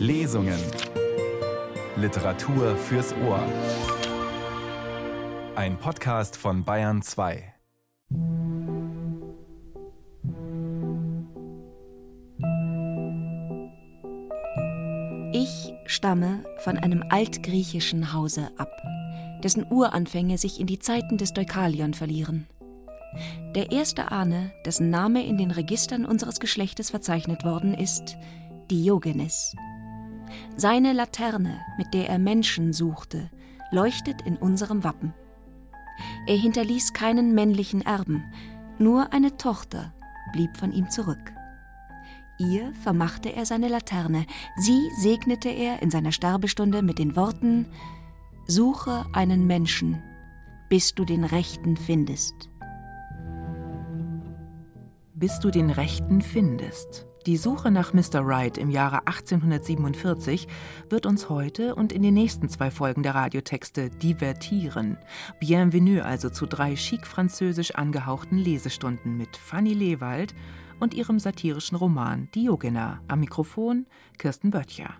Lesungen. Literatur fürs Ohr. Ein Podcast von Bayern 2. Ich stamme von einem altgriechischen Hause ab, dessen Uranfänge sich in die Zeiten des Deukalion verlieren. Der erste Ahne, dessen Name in den Registern unseres Geschlechtes verzeichnet worden ist, Diogenes. Seine Laterne, mit der er Menschen suchte, leuchtet in unserem Wappen. Er hinterließ keinen männlichen Erben, nur eine Tochter blieb von ihm zurück. Ihr vermachte er seine Laterne, sie segnete er in seiner Sterbestunde mit den Worten Suche einen Menschen, bis du den Rechten findest bis du den Rechten findest. Die Suche nach Mr. Wright im Jahre 1847 wird uns heute und in den nächsten zwei Folgen der Radiotexte divertieren. Bienvenue also zu drei chic französisch angehauchten Lesestunden mit Fanny Lewald und ihrem satirischen Roman Diogena am Mikrofon Kirsten Böttcher.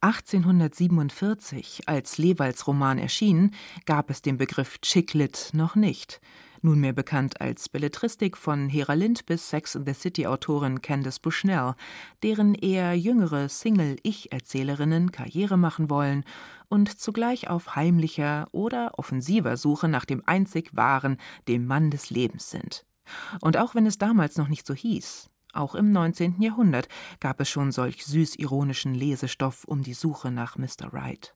1847, als Lewalds Roman erschien, gab es den Begriff Chicklit noch nicht nunmehr bekannt als Belletristik von Hera Lind bis Sex and the City-Autorin Candice Bushnell, deren eher jüngere Single-Ich-Erzählerinnen Karriere machen wollen und zugleich auf heimlicher oder offensiver Suche nach dem einzig Wahren, dem Mann des Lebens sind. Und auch wenn es damals noch nicht so hieß, auch im 19. Jahrhundert gab es schon solch süß-ironischen Lesestoff um die Suche nach Mr. Wright.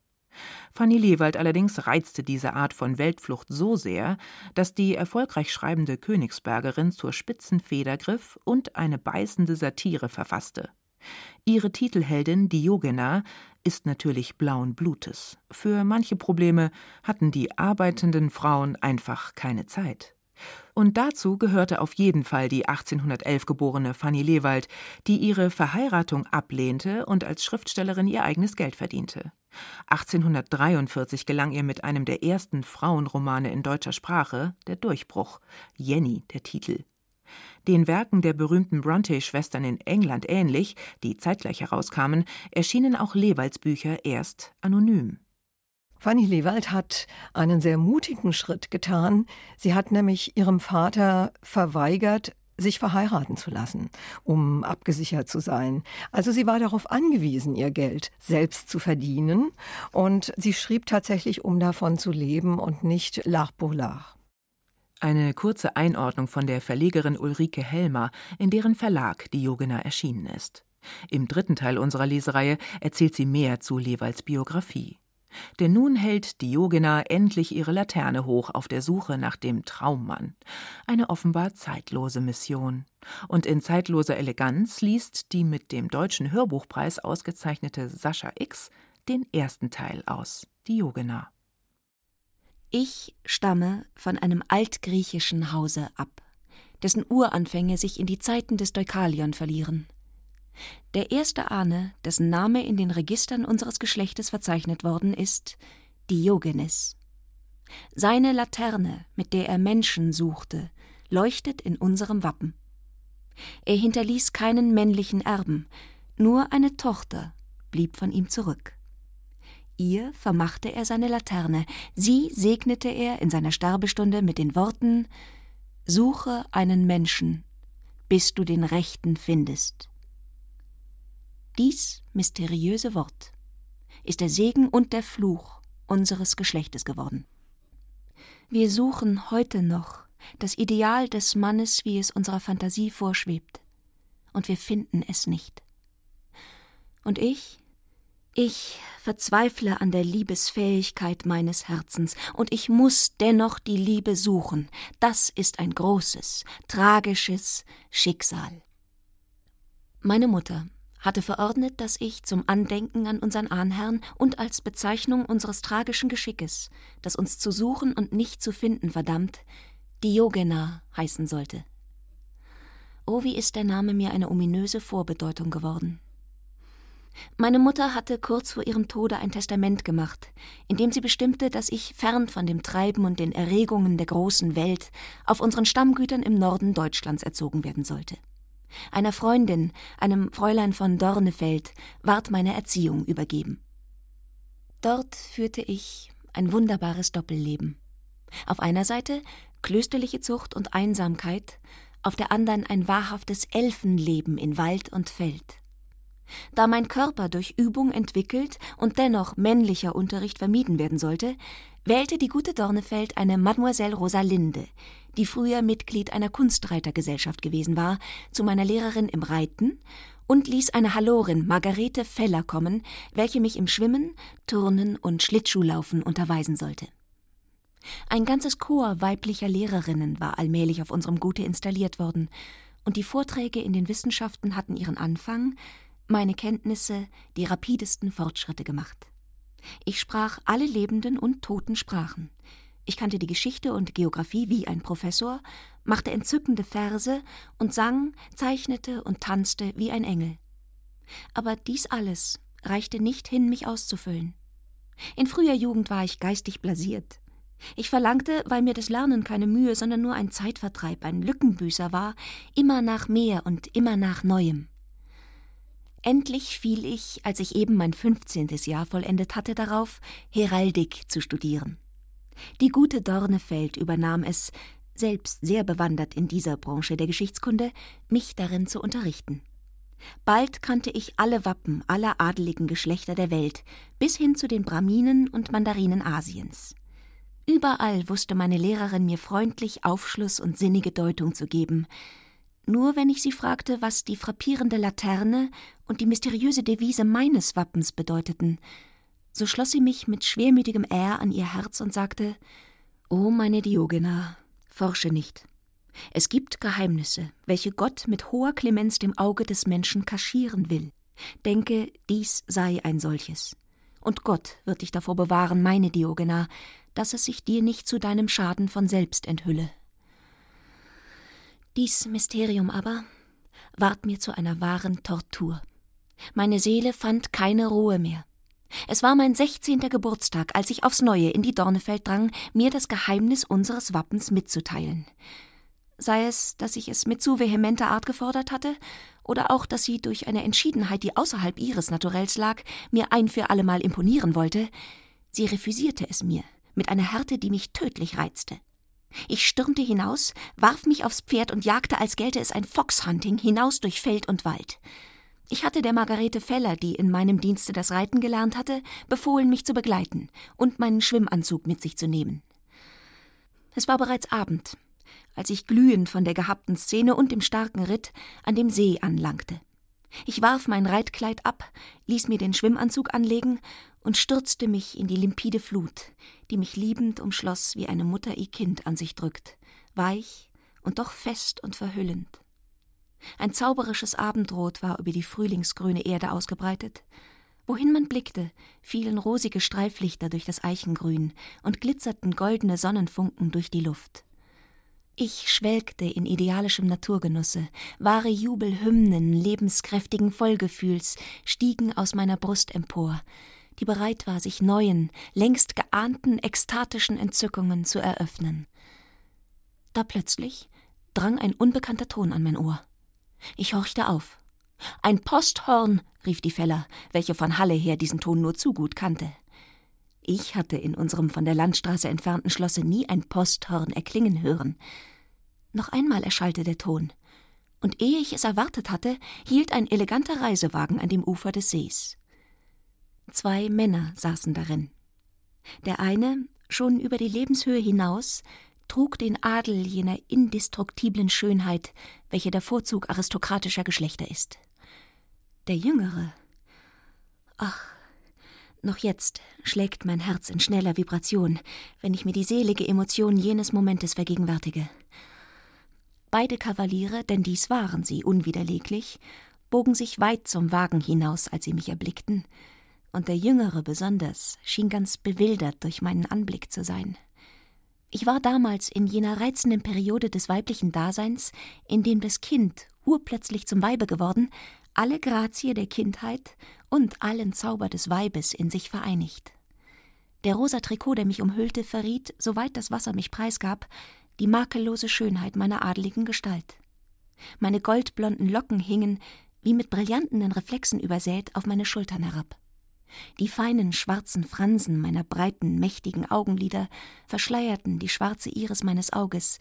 Fanny Lewald allerdings reizte diese Art von Weltflucht so sehr, dass die erfolgreich schreibende Königsbergerin zur Spitzenfeder griff und eine beißende Satire verfasste. Ihre Titelheldin Diogena ist natürlich blauen Blutes. Für manche Probleme hatten die arbeitenden Frauen einfach keine Zeit. Und dazu gehörte auf jeden Fall die 1811 geborene Fanny Lewald, die ihre Verheiratung ablehnte und als Schriftstellerin ihr eigenes Geld verdiente. 1843 gelang ihr mit einem der ersten Frauenromane in deutscher Sprache der Durchbruch, Jenny der Titel. Den Werken der berühmten Bronte-Schwestern in England ähnlich, die zeitgleich herauskamen, erschienen auch Lewalds Bücher erst anonym. Fanny Lewald hat einen sehr mutigen Schritt getan. Sie hat nämlich ihrem Vater verweigert, sich verheiraten zu lassen, um abgesichert zu sein. Also sie war darauf angewiesen, ihr Geld selbst zu verdienen und sie schrieb tatsächlich, um davon zu leben und nicht lach pour lach. Eine kurze Einordnung von der Verlegerin Ulrike Helmer, in deren Verlag die Jogena erschienen ist. Im dritten Teil unserer Lesereihe erzählt sie mehr zu Lewalds Biografie. Denn nun hält Diogena endlich ihre Laterne hoch auf der Suche nach dem Traummann. Eine offenbar zeitlose Mission. Und in zeitloser Eleganz liest die mit dem Deutschen Hörbuchpreis ausgezeichnete Sascha X den ersten Teil aus, Diogena. Ich stamme von einem altgriechischen Hause ab, dessen Uranfänge sich in die Zeiten des Deukalion verlieren. Der erste Ahne, dessen Name in den Registern unseres Geschlechtes verzeichnet worden ist, Diogenes. Seine Laterne, mit der er Menschen suchte, leuchtet in unserem Wappen. Er hinterließ keinen männlichen Erben, nur eine Tochter blieb von ihm zurück. Ihr vermachte er seine Laterne, sie segnete er in seiner Sterbestunde mit den Worten Suche einen Menschen, bis du den Rechten findest. Dies mysteriöse Wort ist der Segen und der Fluch unseres Geschlechtes geworden. Wir suchen heute noch das Ideal des Mannes, wie es unserer Fantasie vorschwebt, und wir finden es nicht. Und ich, ich verzweifle an der Liebesfähigkeit meines Herzens, und ich muss dennoch die Liebe suchen. Das ist ein großes, tragisches Schicksal. Meine Mutter hatte verordnet, dass ich zum Andenken an unseren Ahnherrn und als Bezeichnung unseres tragischen Geschickes, das uns zu suchen und nicht zu finden verdammt, Diogena heißen sollte. Oh, wie ist der Name mir eine ominöse Vorbedeutung geworden. Meine Mutter hatte kurz vor ihrem Tode ein Testament gemacht, in dem sie bestimmte, dass ich fern von dem Treiben und den Erregungen der großen Welt auf unseren Stammgütern im Norden Deutschlands erzogen werden sollte. Einer Freundin, einem Fräulein von Dornefeld, ward meine Erziehung übergeben. Dort führte ich ein wunderbares Doppelleben. Auf einer Seite klösterliche Zucht und Einsamkeit, auf der anderen ein wahrhaftes Elfenleben in Wald und Feld. Da mein Körper durch Übung entwickelt und dennoch männlicher Unterricht vermieden werden sollte, wählte die gute Dornefeld eine Mademoiselle Rosalinde, die früher Mitglied einer Kunstreitergesellschaft gewesen war, zu meiner Lehrerin im Reiten und ließ eine Hallorin Margarete Feller kommen, welche mich im Schwimmen, Turnen und Schlittschuhlaufen unterweisen sollte. Ein ganzes Chor weiblicher Lehrerinnen war allmählich auf unserem Gute installiert worden, und die Vorträge in den Wissenschaften hatten ihren Anfang, meine Kenntnisse die rapidesten Fortschritte gemacht. Ich sprach alle lebenden und toten Sprachen. Ich kannte die Geschichte und Geographie wie ein Professor, machte entzückende Verse und sang, zeichnete und tanzte wie ein Engel. Aber dies alles reichte nicht hin, mich auszufüllen. In früher Jugend war ich geistig blasiert. Ich verlangte, weil mir das Lernen keine Mühe, sondern nur ein Zeitvertreib, ein Lückenbüßer war, immer nach mehr und immer nach Neuem. Endlich fiel ich, als ich eben mein fünfzehntes Jahr vollendet hatte, darauf, Heraldik zu studieren. Die gute Dornefeld übernahm es, selbst sehr bewandert in dieser Branche der Geschichtskunde, mich darin zu unterrichten. Bald kannte ich alle Wappen aller adeligen Geschlechter der Welt, bis hin zu den Brahminen und Mandarinen Asiens. Überall wusste meine Lehrerin mir freundlich Aufschluss und sinnige Deutung zu geben, nur wenn ich sie fragte, was die frappierende Laterne und die mysteriöse Devise meines Wappens bedeuteten, so schloss sie mich mit schwermütigem Ä an ihr Herz und sagte O meine Diogena, forsche nicht. Es gibt Geheimnisse, welche Gott mit hoher Clemenz dem Auge des Menschen kaschieren will. Denke, dies sei ein solches. Und Gott wird dich davor bewahren, meine Diogena, dass es sich dir nicht zu deinem Schaden von selbst enthülle. Dies Mysterium aber ward mir zu einer wahren Tortur. Meine Seele fand keine Ruhe mehr. Es war mein sechzehnter Geburtstag, als ich aufs Neue in die Dornefeld drang, mir das Geheimnis unseres Wappens mitzuteilen. Sei es, dass ich es mit zu vehementer Art gefordert hatte, oder auch, dass sie durch eine Entschiedenheit, die außerhalb ihres Naturells lag, mir ein für allemal imponieren wollte, sie refusierte es mir, mit einer Härte, die mich tödlich reizte. Ich stürmte hinaus, warf mich aufs Pferd und jagte, als gelte es ein Foxhunting, hinaus durch Feld und Wald. Ich hatte der Margarete Feller, die in meinem Dienste das Reiten gelernt hatte, befohlen, mich zu begleiten und meinen Schwimmanzug mit sich zu nehmen. Es war bereits Abend, als ich glühend von der gehabten Szene und dem starken Ritt an dem See anlangte. Ich warf mein Reitkleid ab, ließ mir den Schwimmanzug anlegen und stürzte mich in die limpide Flut, die mich liebend umschloss, wie eine Mutter ihr Kind an sich drückt, weich und doch fest und verhüllend. Ein zauberisches Abendrot war über die frühlingsgrüne Erde ausgebreitet. Wohin man blickte, fielen rosige Streiflichter durch das Eichengrün und glitzerten goldene Sonnenfunken durch die Luft. Ich schwelgte in idealischem Naturgenusse, wahre Jubelhymnen lebenskräftigen Vollgefühls stiegen aus meiner Brust empor, die bereit war, sich neuen, längst geahnten ekstatischen Entzückungen zu eröffnen. Da plötzlich drang ein unbekannter Ton an mein Ohr. Ich horchte auf. Ein Posthorn, rief die Feller, welche von Halle her diesen Ton nur zu gut kannte. Ich hatte in unserem von der Landstraße entfernten Schlosse nie ein Posthorn erklingen hören. Noch einmal erschallte der Ton, und ehe ich es erwartet hatte, hielt ein eleganter Reisewagen an dem Ufer des Sees. Zwei Männer saßen darin. Der eine, schon über die Lebenshöhe hinaus, trug den Adel jener indestruktiblen Schönheit, welche der Vorzug aristokratischer Geschlechter ist. Der jüngere. Ach, noch jetzt schlägt mein Herz in schneller Vibration, wenn ich mir die selige Emotion jenes Momentes vergegenwärtige. Beide Kavaliere, denn dies waren sie unwiderleglich, bogen sich weit zum Wagen hinaus, als sie mich erblickten, und der Jüngere besonders schien ganz bewildert durch meinen Anblick zu sein. Ich war damals in jener reizenden Periode des weiblichen Daseins, in dem das Kind, urplötzlich zum Weibe geworden, alle Grazie der Kindheit und allen Zauber des Weibes in sich vereinigt. Der rosa Trikot, der mich umhüllte, verriet, soweit das Wasser mich preisgab, die makellose Schönheit meiner adligen Gestalt. Meine goldblonden Locken hingen, wie mit brillanten Reflexen übersät, auf meine Schultern herab. Die feinen schwarzen Fransen meiner breiten, mächtigen Augenlider verschleierten die schwarze Iris meines Auges,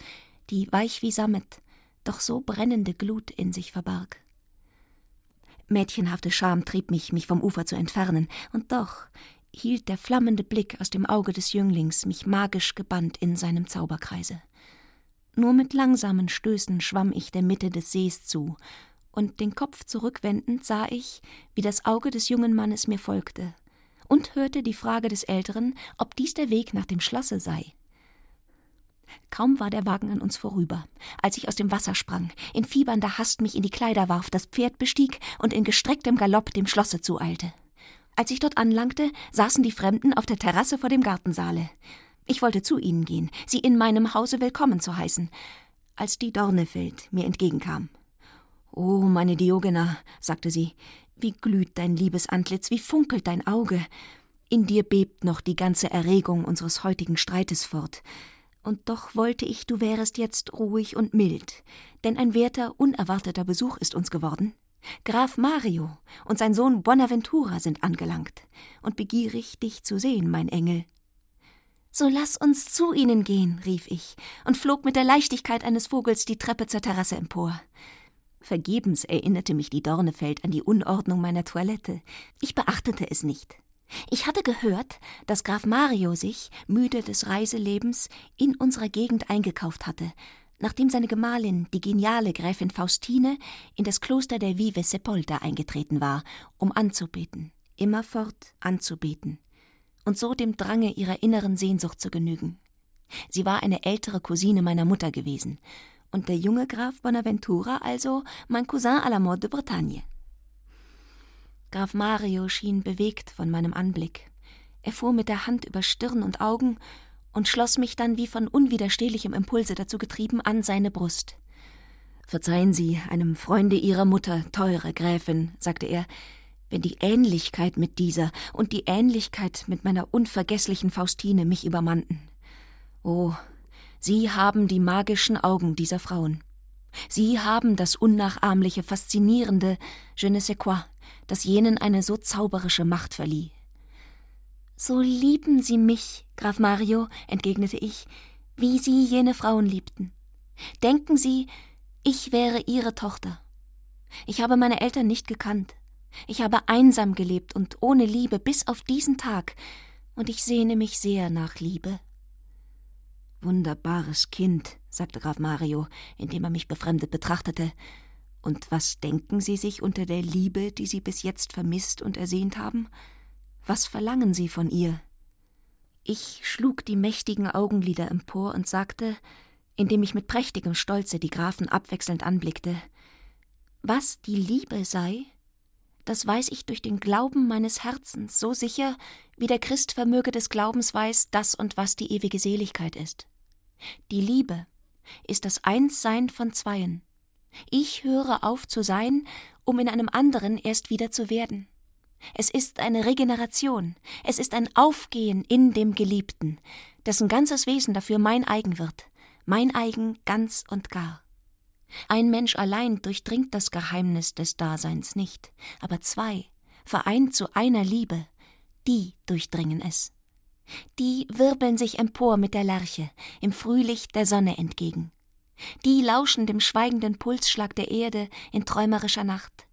die weich wie Sammet, doch so brennende Glut in sich verbarg. Mädchenhafte Scham trieb mich, mich vom Ufer zu entfernen, und doch hielt der flammende Blick aus dem Auge des Jünglings mich magisch gebannt in seinem Zauberkreise. Nur mit langsamen Stößen schwamm ich der Mitte des Sees zu, und den Kopf zurückwendend sah ich, wie das Auge des jungen Mannes mir folgte, und hörte die Frage des Älteren, ob dies der Weg nach dem Schlosse sei. Kaum war der Wagen an uns vorüber, als ich aus dem Wasser sprang, in fiebernder Hast mich in die Kleider warf, das Pferd bestieg und in gestrecktem Galopp dem Schlosse zueilte. Als ich dort anlangte, saßen die Fremden auf der Terrasse vor dem Gartensaale. Ich wollte zu ihnen gehen, sie in meinem Hause willkommen zu heißen, als die Dornefeld mir entgegenkam. Oh, meine Diogena, sagte sie, wie glüht dein liebes Antlitz, wie funkelt dein Auge. In dir bebt noch die ganze Erregung unseres heutigen Streites fort. Und doch wollte ich, du wärest jetzt ruhig und mild, denn ein werter, unerwarteter Besuch ist uns geworden. Graf Mario und sein Sohn Bonaventura sind angelangt und begierig, dich zu sehen, mein Engel. So lass uns zu ihnen gehen, rief ich und flog mit der Leichtigkeit eines Vogels die Treppe zur Terrasse empor. Vergebens erinnerte mich die Dornefeld an die Unordnung meiner Toilette. Ich beachtete es nicht. Ich hatte gehört, dass Graf Mario sich, müde des Reiselebens, in unserer Gegend eingekauft hatte, nachdem seine Gemahlin, die geniale Gräfin Faustine, in das Kloster der Vive Sepolta eingetreten war, um anzubeten, immerfort anzubeten, und so dem Drange ihrer inneren Sehnsucht zu genügen. Sie war eine ältere Cousine meiner Mutter gewesen, und der junge Graf Bonaventura also mein Cousin à la mode de Bretagne. Graf Mario schien bewegt von meinem Anblick. Er fuhr mit der Hand über Stirn und Augen und schloss mich dann wie von unwiderstehlichem Impulse dazu getrieben an seine Brust. Verzeihen Sie einem Freunde Ihrer Mutter, teure Gräfin, sagte er, wenn die Ähnlichkeit mit dieser und die Ähnlichkeit mit meiner unvergesslichen Faustine mich übermannten. Oh, Sie haben die magischen Augen dieser Frauen. Sie haben das unnachahmliche, faszinierende Je ne sais quoi, das jenen eine so zauberische Macht verlieh. So lieben Sie mich, Graf Mario, entgegnete ich, wie Sie jene Frauen liebten. Denken Sie, ich wäre Ihre Tochter. Ich habe meine Eltern nicht gekannt. Ich habe einsam gelebt und ohne Liebe bis auf diesen Tag, und ich sehne mich sehr nach Liebe. Wunderbares Kind, sagte Graf Mario, indem er mich befremdet betrachtete. Und was denken Sie sich unter der Liebe, die Sie bis jetzt vermisst und ersehnt haben? Was verlangen Sie von ihr? Ich schlug die mächtigen Augenlider empor und sagte, indem ich mit prächtigem Stolze die Grafen abwechselnd anblickte, was die Liebe sei, das weiß ich durch den Glauben meines Herzens so sicher, wie der Christ vermöge des Glaubens weiß, das und was die ewige Seligkeit ist. Die Liebe ist das Einssein von Zweien. Ich höre auf zu sein, um in einem anderen erst wieder zu werden. Es ist eine Regeneration, es ist ein Aufgehen in dem Geliebten, dessen ganzes Wesen dafür mein eigen wird, mein eigen ganz und gar. Ein Mensch allein durchdringt das Geheimnis des Daseins nicht, aber zwei, vereint zu einer Liebe, die durchdringen es. Die wirbeln sich empor mit der Lerche im Frühlicht der Sonne entgegen. Die lauschen dem schweigenden Pulsschlag der Erde in träumerischer Nacht.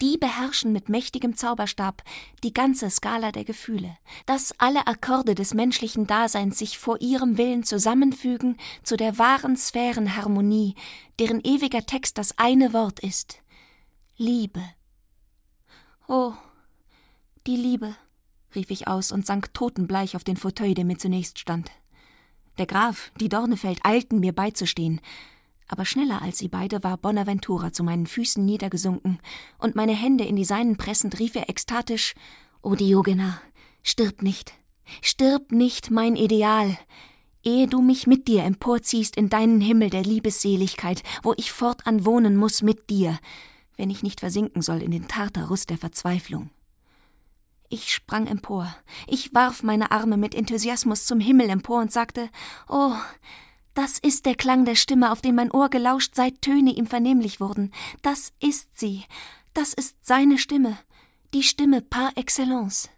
Die beherrschen mit mächtigem Zauberstab die ganze Skala der Gefühle, dass alle Akkorde des menschlichen Daseins sich vor ihrem Willen zusammenfügen zu der wahren Sphärenharmonie, deren ewiger Text das eine Wort ist Liebe. Oh, die Liebe rief ich aus und sank totenbleich auf den Fauteuil, der mir zunächst stand. Der Graf, die Dornefeld eilten mir beizustehen, aber schneller als sie beide war Bonaventura zu meinen Füßen niedergesunken, und meine Hände in die seinen pressend rief er ekstatisch O Diogena, stirb nicht, stirb nicht, mein Ideal, ehe du mich mit dir emporziehst in deinen Himmel der Liebesseligkeit, wo ich fortan wohnen muss mit dir, wenn ich nicht versinken soll in den Tartarus der Verzweiflung. Ich sprang empor. Ich warf meine Arme mit Enthusiasmus zum Himmel empor und sagte: Oh, Das ist der Klang der Stimme, auf den mein Ohr gelauscht, seit Töne ihm vernehmlich wurden. Das ist sie. Das ist seine Stimme. Die Stimme par excellence.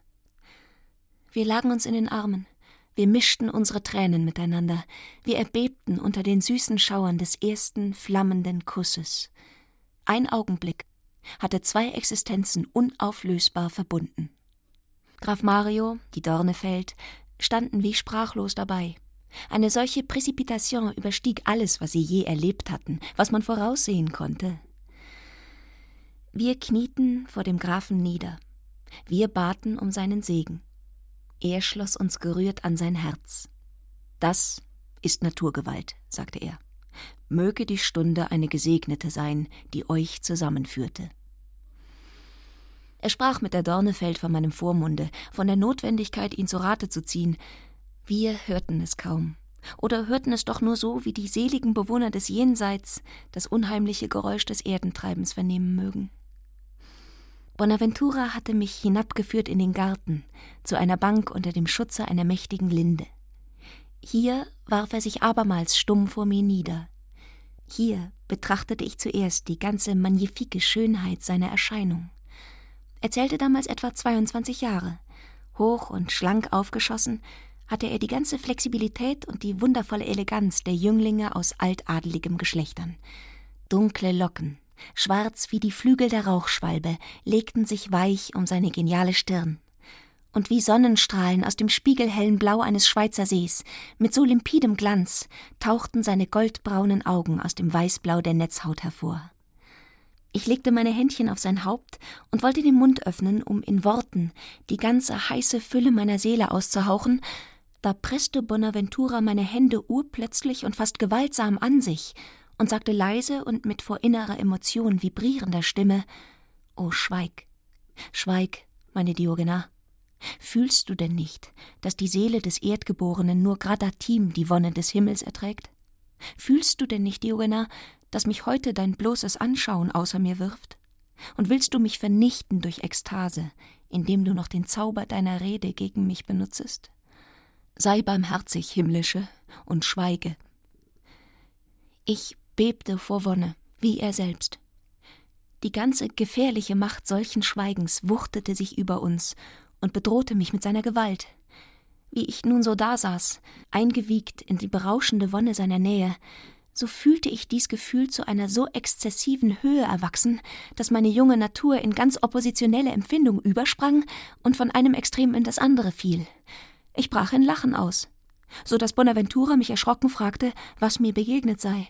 Wir lagen uns in den Armen. Wir mischten unsere Tränen miteinander. Wir erbebten unter den süßen Schauern des ersten flammenden Kusses. Ein Augenblick hatte zwei Existenzen unauflösbar verbunden. Graf Mario, die Dornefeld, standen wie sprachlos dabei. Eine solche Präzipitation überstieg alles, was sie je erlebt hatten, was man voraussehen konnte. Wir knieten vor dem Grafen nieder. Wir baten um seinen Segen. Er schloss uns gerührt an sein Herz. Das ist Naturgewalt, sagte er. Möge die Stunde eine gesegnete sein, die euch zusammenführte. Er sprach mit der Dornefeld von meinem Vormunde, von der Notwendigkeit, ihn zu Rate zu ziehen. Wir hörten es kaum. Oder hörten es doch nur so, wie die seligen Bewohner des Jenseits das unheimliche Geräusch des Erdentreibens vernehmen mögen. Bonaventura hatte mich hinabgeführt in den Garten, zu einer Bank unter dem Schutze einer mächtigen Linde. Hier warf er sich abermals stumm vor mir nieder. Hier betrachtete ich zuerst die ganze magnifike Schönheit seiner Erscheinung. Er zählte damals etwa 22 Jahre. Hoch und schlank aufgeschossen, hatte er die ganze Flexibilität und die wundervolle Eleganz der Jünglinge aus altadeligem Geschlechtern. Dunkle Locken, schwarz wie die Flügel der Rauchschwalbe, legten sich weich um seine geniale Stirn. Und wie Sonnenstrahlen aus dem spiegelhellen Blau eines Schweizer Sees, mit so limpidem Glanz, tauchten seine goldbraunen Augen aus dem Weißblau der Netzhaut hervor. Ich legte meine Händchen auf sein Haupt und wollte den Mund öffnen, um in Worten die ganze heiße Fülle meiner Seele auszuhauchen, da presste Bonaventura meine Hände urplötzlich und fast gewaltsam an sich und sagte leise und mit vor innerer Emotion vibrierender Stimme Oh, schweig, schweig, meine Diogena. Fühlst du denn nicht, dass die Seele des Erdgeborenen nur gradatim die Wonne des Himmels erträgt? Fühlst du denn nicht, Diogena, dass mich heute dein bloßes Anschauen außer mir wirft? Und willst du mich vernichten durch Ekstase, indem du noch den Zauber deiner Rede gegen mich benutzest? Sei barmherzig, Himmlische, und schweige. Ich bebte vor Wonne, wie er selbst. Die ganze gefährliche Macht solchen Schweigens wuchtete sich über uns und bedrohte mich mit seiner Gewalt. Wie ich nun so dasaß, eingewiegt in die berauschende Wonne seiner Nähe, so fühlte ich dies Gefühl zu einer so exzessiven Höhe erwachsen, dass meine junge Natur in ganz oppositionelle Empfindung übersprang und von einem Extrem in das andere fiel. Ich brach in Lachen aus, so dass Bonaventura mich erschrocken fragte, was mir begegnet sei.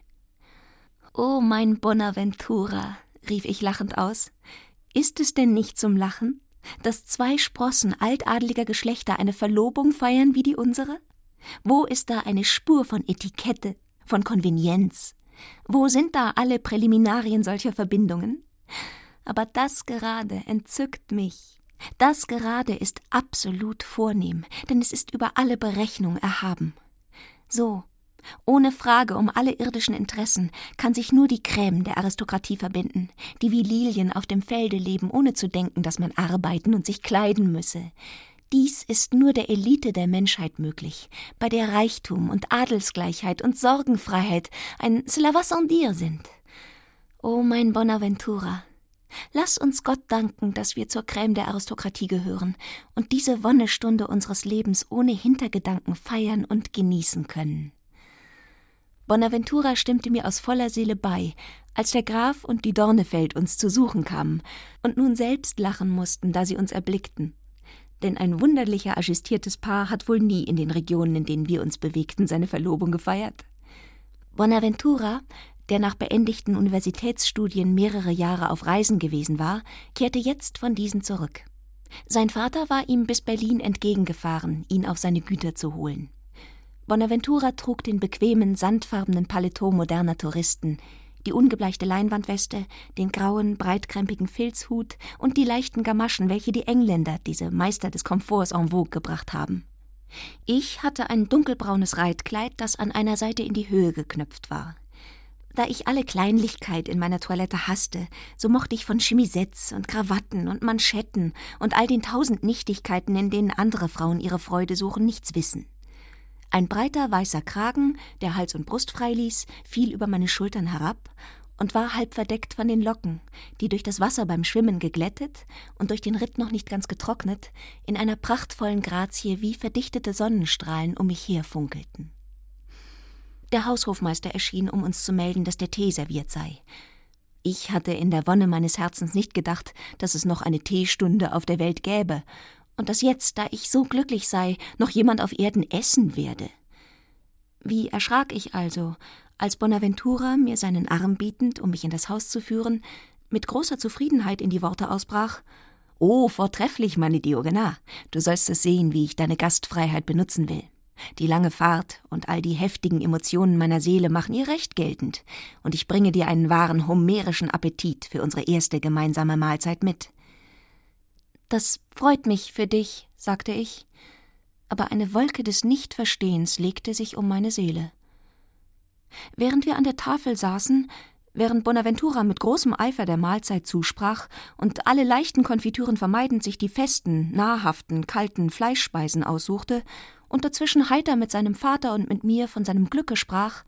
Oh, mein Bonaventura, rief ich lachend aus, ist es denn nicht zum Lachen, dass zwei Sprossen altadeliger Geschlechter eine Verlobung feiern wie die unsere? Wo ist da eine Spur von Etikette, von Konvenienz? Wo sind da alle Präliminarien solcher Verbindungen? Aber das gerade entzückt mich. Das gerade ist absolut vornehm, denn es ist über alle Berechnung erhaben. So, ohne Frage um alle irdischen Interessen kann sich nur die Krämen der Aristokratie verbinden, die wie Lilien auf dem Felde leben, ohne zu denken, dass man arbeiten und sich kleiden müsse, dies ist nur der Elite der Menschheit möglich, bei der Reichtum und Adelsgleichheit und Sorgenfreiheit ein Cela va sans dire sind. O mein Bonaventura, lass uns Gott danken, dass wir zur Crème der Aristokratie gehören und diese Wonnestunde unseres Lebens ohne Hintergedanken feiern und genießen können. Bonaventura stimmte mir aus voller Seele bei, als der Graf und die Dornefeld uns zu suchen kamen und nun selbst lachen mussten, da sie uns erblickten denn ein wunderlicher ajustiertes Paar hat wohl nie in den Regionen, in denen wir uns bewegten, seine Verlobung gefeiert. Bonaventura, der nach beendigten Universitätsstudien mehrere Jahre auf Reisen gewesen war, kehrte jetzt von diesen zurück. Sein Vater war ihm bis Berlin entgegengefahren, ihn auf seine Güter zu holen. Bonaventura trug den bequemen, sandfarbenen Paletot moderner Touristen, die ungebleichte Leinwandweste, den grauen, breitkrempigen Filzhut und die leichten Gamaschen, welche die Engländer, diese Meister des Komforts, en vogue gebracht haben. Ich hatte ein dunkelbraunes Reitkleid, das an einer Seite in die Höhe geknöpft war. Da ich alle Kleinlichkeit in meiner Toilette hasste, so mochte ich von Chemisetts und Krawatten und Manschetten und all den tausend Nichtigkeiten, in denen andere Frauen ihre Freude suchen, nichts wissen. Ein breiter weißer Kragen, der Hals und Brust freiließ, fiel über meine Schultern herab und war halb verdeckt von den Locken, die durch das Wasser beim Schwimmen geglättet und durch den Ritt noch nicht ganz getrocknet, in einer prachtvollen Grazie wie verdichtete Sonnenstrahlen um mich her funkelten. Der Haushofmeister erschien, um uns zu melden, dass der Tee serviert sei. Ich hatte in der Wonne meines Herzens nicht gedacht, dass es noch eine Teestunde auf der Welt gäbe, und dass jetzt, da ich so glücklich sei, noch jemand auf Erden essen werde. Wie erschrak ich also, als Bonaventura, mir seinen Arm bietend, um mich in das Haus zu führen, mit großer Zufriedenheit in die Worte ausbrach Oh, vortrefflich, meine Diogena. Du sollst es sehen, wie ich deine Gastfreiheit benutzen will. Die lange Fahrt und all die heftigen Emotionen meiner Seele machen ihr Recht geltend, und ich bringe dir einen wahren homerischen Appetit für unsere erste gemeinsame Mahlzeit mit. Das freut mich für dich, sagte ich, aber eine Wolke des Nichtverstehens legte sich um meine Seele. Während wir an der Tafel saßen, während Bonaventura mit großem Eifer der Mahlzeit zusprach und alle leichten Konfitüren vermeidend sich die festen, nahrhaften, kalten Fleischspeisen aussuchte und dazwischen heiter mit seinem Vater und mit mir von seinem Glücke sprach,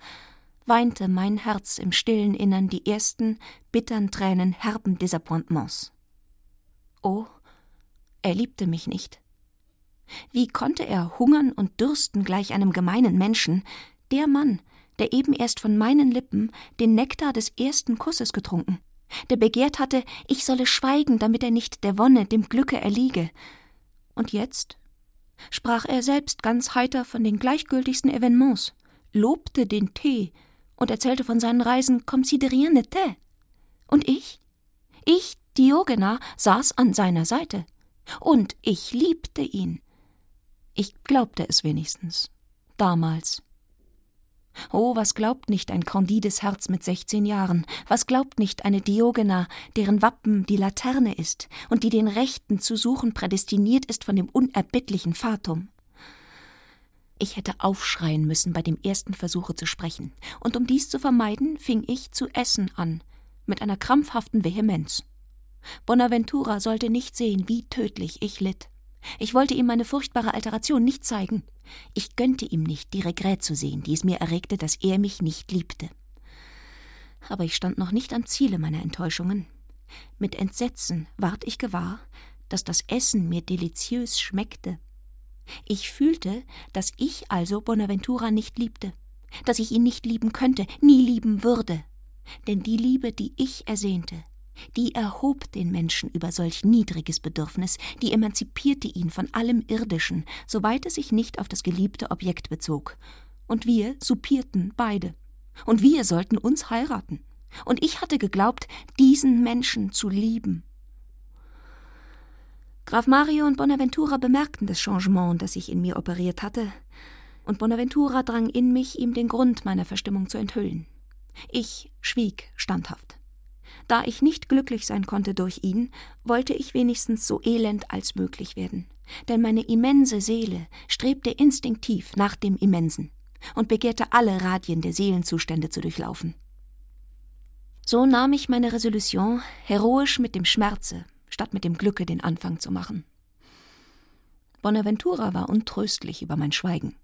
weinte mein Herz im stillen Innern die ersten bittern Tränen herben Disappointements. Oh, er liebte mich nicht. Wie konnte er hungern und dürsten gleich einem gemeinen Menschen, der Mann, der eben erst von meinen Lippen den Nektar des ersten Kusses getrunken, der begehrt hatte, ich solle schweigen, damit er nicht der Wonne, dem Glücke erliege. Und jetzt sprach er selbst ganz heiter von den gleichgültigsten Evenements, lobte den Tee und erzählte von seinen Reisen comme si de rien n'était. Und ich? Ich, Diogena, saß an seiner Seite. Und ich liebte ihn. Ich glaubte es wenigstens. Damals. Oh, was glaubt nicht ein Candides Herz mit sechzehn Jahren? Was glaubt nicht eine Diogena, deren Wappen die Laterne ist und die den Rechten zu suchen prädestiniert ist von dem unerbittlichen Fatum? Ich hätte aufschreien müssen bei dem ersten Versuche zu sprechen, und um dies zu vermeiden, fing ich zu essen an, mit einer krampfhaften Vehemenz. Bonaventura sollte nicht sehen, wie tödlich ich litt. Ich wollte ihm meine furchtbare Alteration nicht zeigen. Ich gönnte ihm nicht, die Regret zu sehen, die es mir erregte, dass er mich nicht liebte. Aber ich stand noch nicht am Ziele meiner Enttäuschungen. Mit Entsetzen ward ich gewahr, dass das Essen mir deliziös schmeckte. Ich fühlte, dass ich also Bonaventura nicht liebte, dass ich ihn nicht lieben könnte, nie lieben würde. Denn die Liebe, die ich ersehnte, die erhob den Menschen über solch niedriges Bedürfnis, die emanzipierte ihn von allem Irdischen, soweit es sich nicht auf das geliebte Objekt bezog. Und wir suppierten beide. Und wir sollten uns heiraten. Und ich hatte geglaubt, diesen Menschen zu lieben. Graf Mario und Bonaventura bemerkten das Changement, das sich in mir operiert hatte, und Bonaventura drang in mich, ihm den Grund meiner Verstimmung zu enthüllen. Ich schwieg standhaft. Da ich nicht glücklich sein konnte durch ihn, wollte ich wenigstens so elend als möglich werden. Denn meine immense Seele strebte instinktiv nach dem Immensen und begehrte alle Radien der Seelenzustände zu durchlaufen. So nahm ich meine Resolution, heroisch mit dem Schmerze statt mit dem Glücke den Anfang zu machen. Bonaventura war untröstlich über mein Schweigen.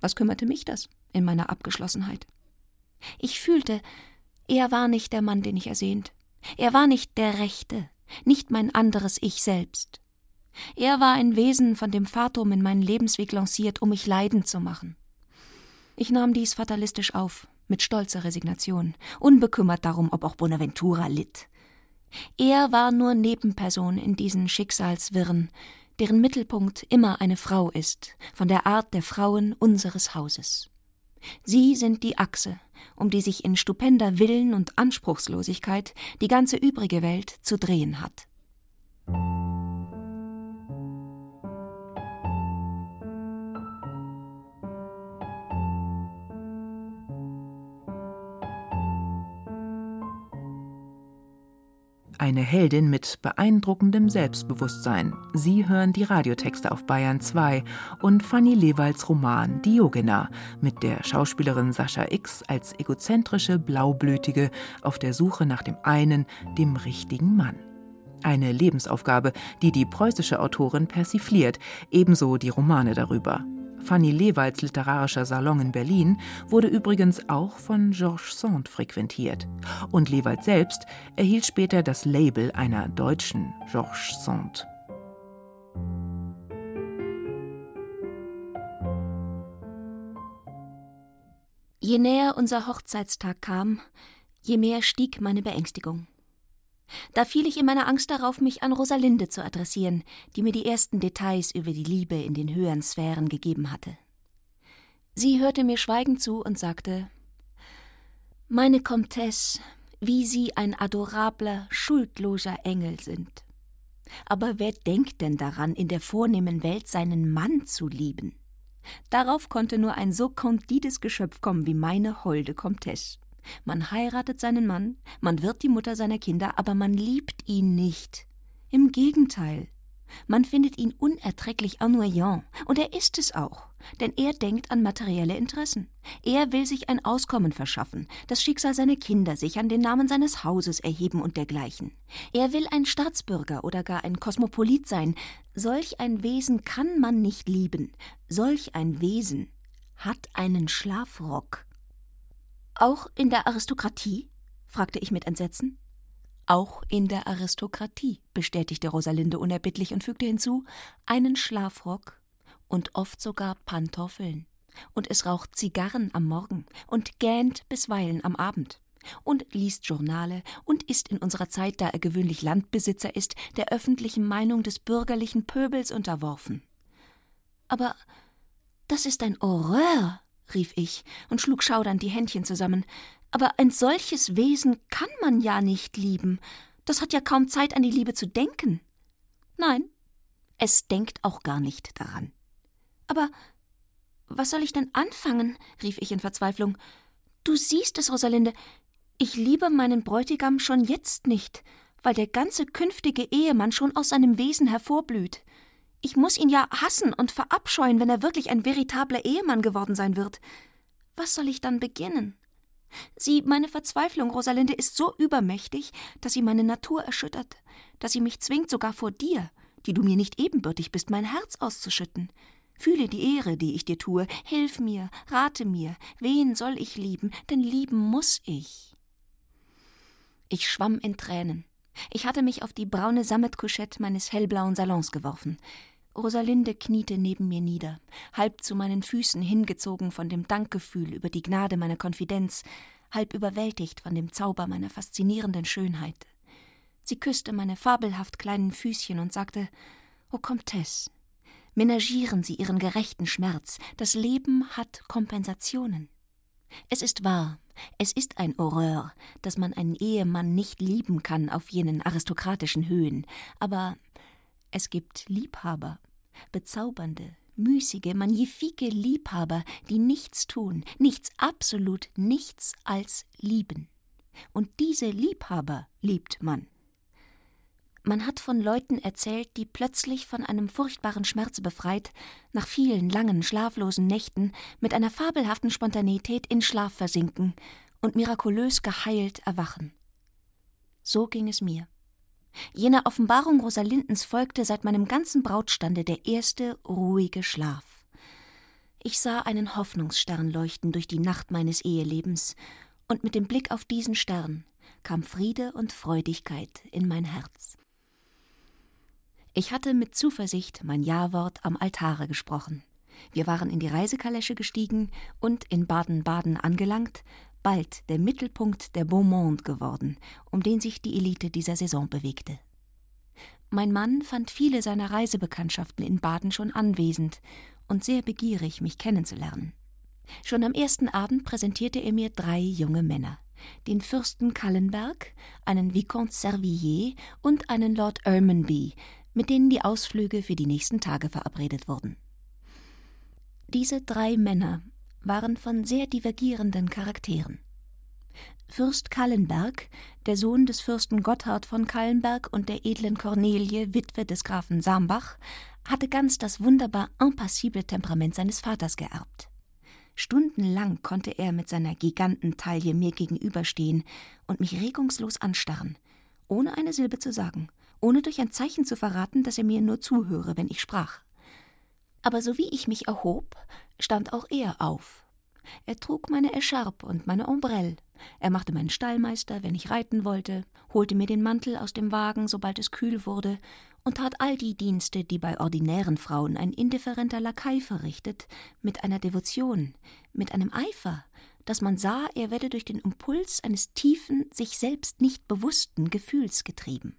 Was kümmerte mich das in meiner Abgeschlossenheit? Ich fühlte, er war nicht der Mann, den ich ersehnt. Er war nicht der Rechte, nicht mein anderes Ich selbst. Er war ein Wesen, von dem Fatum in meinen Lebensweg lanciert, um mich leiden zu machen. Ich nahm dies fatalistisch auf, mit stolzer Resignation, unbekümmert darum, ob auch Bonaventura litt. Er war nur Nebenperson in diesen Schicksalswirren, deren Mittelpunkt immer eine Frau ist, von der Art der Frauen unseres Hauses. Sie sind die Achse, um die sich in stupender Willen und Anspruchslosigkeit die ganze übrige Welt zu drehen hat. Eine Heldin mit beeindruckendem Selbstbewusstsein. Sie hören die Radiotexte auf Bayern 2 und Fanny Lewalds Roman Diogena mit der Schauspielerin Sascha X als egozentrische Blaublütige auf der Suche nach dem einen, dem richtigen Mann. Eine Lebensaufgabe, die die preußische Autorin persifliert, ebenso die Romane darüber. Fanny Lewalds literarischer Salon in Berlin wurde übrigens auch von Georges Sand frequentiert. Und Lewald selbst erhielt später das Label einer deutschen Georges Sand. Je näher unser Hochzeitstag kam, je mehr stieg meine Beängstigung. Da fiel ich in meiner Angst darauf, mich an Rosalinde zu adressieren, die mir die ersten Details über die Liebe in den höheren Sphären gegeben hatte. Sie hörte mir schweigend zu und sagte Meine Comtesse, wie Sie ein adorabler, schuldloser Engel sind. Aber wer denkt denn daran, in der vornehmen Welt seinen Mann zu lieben? Darauf konnte nur ein so kondides Geschöpf kommen wie meine holde Comtesse. Man heiratet seinen Mann, man wird die Mutter seiner Kinder, aber man liebt ihn nicht. Im Gegenteil. Man findet ihn unerträglich ennuyant, und er ist es auch, denn er denkt an materielle Interessen. Er will sich ein Auskommen verschaffen, das Schicksal seiner Kinder sichern, den Namen seines Hauses erheben und dergleichen. Er will ein Staatsbürger oder gar ein Kosmopolit sein. Solch ein Wesen kann man nicht lieben. Solch ein Wesen hat einen Schlafrock. Auch in der Aristokratie? fragte ich mit Entsetzen. Auch in der Aristokratie, bestätigte Rosalinde unerbittlich und fügte hinzu, einen Schlafrock und oft sogar Pantoffeln. Und es raucht Zigarren am Morgen und gähnt bisweilen am Abend und liest Journale und ist in unserer Zeit, da er gewöhnlich Landbesitzer ist, der öffentlichen Meinung des bürgerlichen Pöbels unterworfen. Aber das ist ein Horreur, rief ich und schlug schaudernd die Händchen zusammen. Aber ein solches Wesen kann man ja nicht lieben. Das hat ja kaum Zeit, an die Liebe zu denken. Nein, es denkt auch gar nicht daran. Aber was soll ich denn anfangen? rief ich in Verzweiflung. Du siehst es, Rosalinde, ich liebe meinen Bräutigam schon jetzt nicht, weil der ganze künftige Ehemann schon aus seinem Wesen hervorblüht. Ich muss ihn ja hassen und verabscheuen, wenn er wirklich ein veritabler Ehemann geworden sein wird. Was soll ich dann beginnen? Sie, meine Verzweiflung, Rosalinde, ist so übermächtig, dass sie meine Natur erschüttert, dass sie mich zwingt, sogar vor dir, die du mir nicht ebenbürtig bist, mein Herz auszuschütten. Fühle die Ehre, die ich dir tue, hilf mir, rate mir, wen soll ich lieben, denn lieben muss ich. Ich schwamm in Tränen. Ich hatte mich auf die braune Sammetkuschette meines hellblauen Salons geworfen. Rosalinde kniete neben mir nieder, halb zu meinen Füßen hingezogen von dem Dankgefühl über die Gnade meiner Konfidenz, halb überwältigt von dem Zauber meiner faszinierenden Schönheit. Sie küsste meine fabelhaft kleinen Füßchen und sagte O Comtesse, menagieren Sie Ihren gerechten Schmerz, das Leben hat Kompensationen. Es ist wahr, es ist ein Horreur, dass man einen Ehemann nicht lieben kann auf jenen aristokratischen Höhen, aber es gibt Liebhaber, bezaubernde, müßige, magnifike Liebhaber, die nichts tun, nichts, absolut nichts als lieben. Und diese Liebhaber liebt man. Man hat von Leuten erzählt, die plötzlich von einem furchtbaren Schmerz befreit, nach vielen langen, schlaflosen Nächten mit einer fabelhaften Spontaneität in Schlaf versinken und mirakulös geheilt erwachen. So ging es mir. Jener Offenbarung Rosalindens folgte seit meinem ganzen Brautstande der erste ruhige Schlaf. Ich sah einen Hoffnungsstern leuchten durch die Nacht meines Ehelebens, und mit dem Blick auf diesen Stern kam Friede und Freudigkeit in mein Herz. Ich hatte mit Zuversicht mein Jawort am Altare gesprochen. Wir waren in die Reisekalesche gestiegen und in Baden-Baden angelangt, bald der Mittelpunkt der Beau Monde geworden, um den sich die Elite dieser Saison bewegte. Mein Mann fand viele seiner Reisebekanntschaften in Baden schon anwesend und sehr begierig, mich kennenzulernen. Schon am ersten Abend präsentierte er mir drei junge Männer, den Fürsten Kallenberg, einen Vicomte Servier und einen Lord Ermanby, mit denen die Ausflüge für die nächsten Tage verabredet wurden. Diese drei Männer waren von sehr divergierenden Charakteren. Fürst Kallenberg, der Sohn des Fürsten Gotthard von Kallenberg und der edlen Cornelie, Witwe des Grafen Sambach, hatte ganz das wunderbar impassible Temperament seines Vaters geerbt. Stundenlang konnte er mit seiner Gigantentaille mir gegenüberstehen und mich regungslos anstarren, ohne eine Silbe zu sagen, ohne durch ein Zeichen zu verraten, dass er mir nur zuhöre, wenn ich sprach. Aber so wie ich mich erhob, stand auch er auf. Er trug meine Echarpe und meine Ombrelle. Er machte meinen Stallmeister, wenn ich reiten wollte, holte mir den Mantel aus dem Wagen, sobald es kühl wurde, und tat all die Dienste, die bei ordinären Frauen ein indifferenter Lakai verrichtet, mit einer Devotion, mit einem Eifer, dass man sah, er werde durch den Impuls eines tiefen, sich selbst nicht bewussten Gefühls getrieben.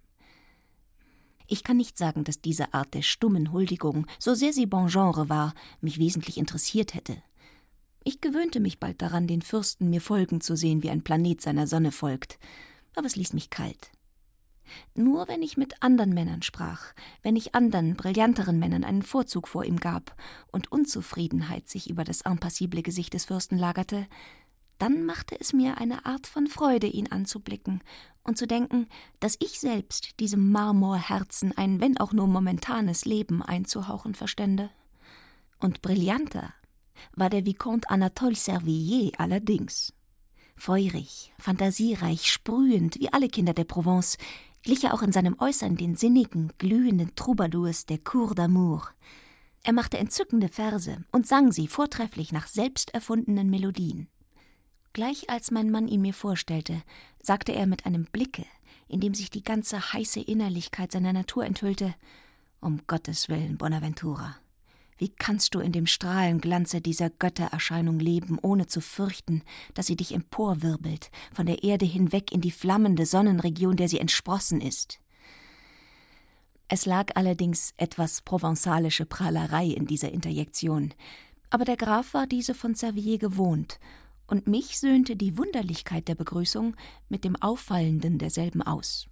Ich kann nicht sagen, dass diese Art der stummen Huldigung, so sehr sie bon genre war, mich wesentlich interessiert hätte. Ich gewöhnte mich bald daran, den Fürsten mir folgen zu sehen, wie ein Planet seiner Sonne folgt, aber es ließ mich kalt. Nur wenn ich mit anderen Männern sprach, wenn ich anderen, brillanteren Männern einen Vorzug vor ihm gab und Unzufriedenheit sich über das impassible Gesicht des Fürsten lagerte, dann machte es mir eine Art von Freude, ihn anzublicken und zu denken, dass ich selbst diesem Marmorherzen ein, wenn auch nur momentanes Leben einzuhauchen verstände. Und brillanter war der Vicomte Anatole Servier allerdings. Feurig, fantasiereich, sprühend, wie alle Kinder der Provence, glich er auch in seinem Äußern den sinnigen, glühenden Troubadours der Cour d'Amour. Er machte entzückende Verse und sang sie vortrefflich nach selbst erfundenen Melodien. Gleich als mein Mann ihn mir vorstellte, sagte er mit einem Blicke, in dem sich die ganze heiße Innerlichkeit seiner Natur enthüllte Um Gottes willen, Bonaventura, wie kannst du in dem Strahlenglanze dieser Göttererscheinung leben, ohne zu fürchten, dass sie dich emporwirbelt, von der Erde hinweg in die flammende Sonnenregion, der sie entsprossen ist? Es lag allerdings etwas provenzalische Prahlerei in dieser Interjektion, aber der Graf war diese von Servier gewohnt und mich söhnte die Wunderlichkeit der Begrüßung mit dem Auffallenden derselben aus.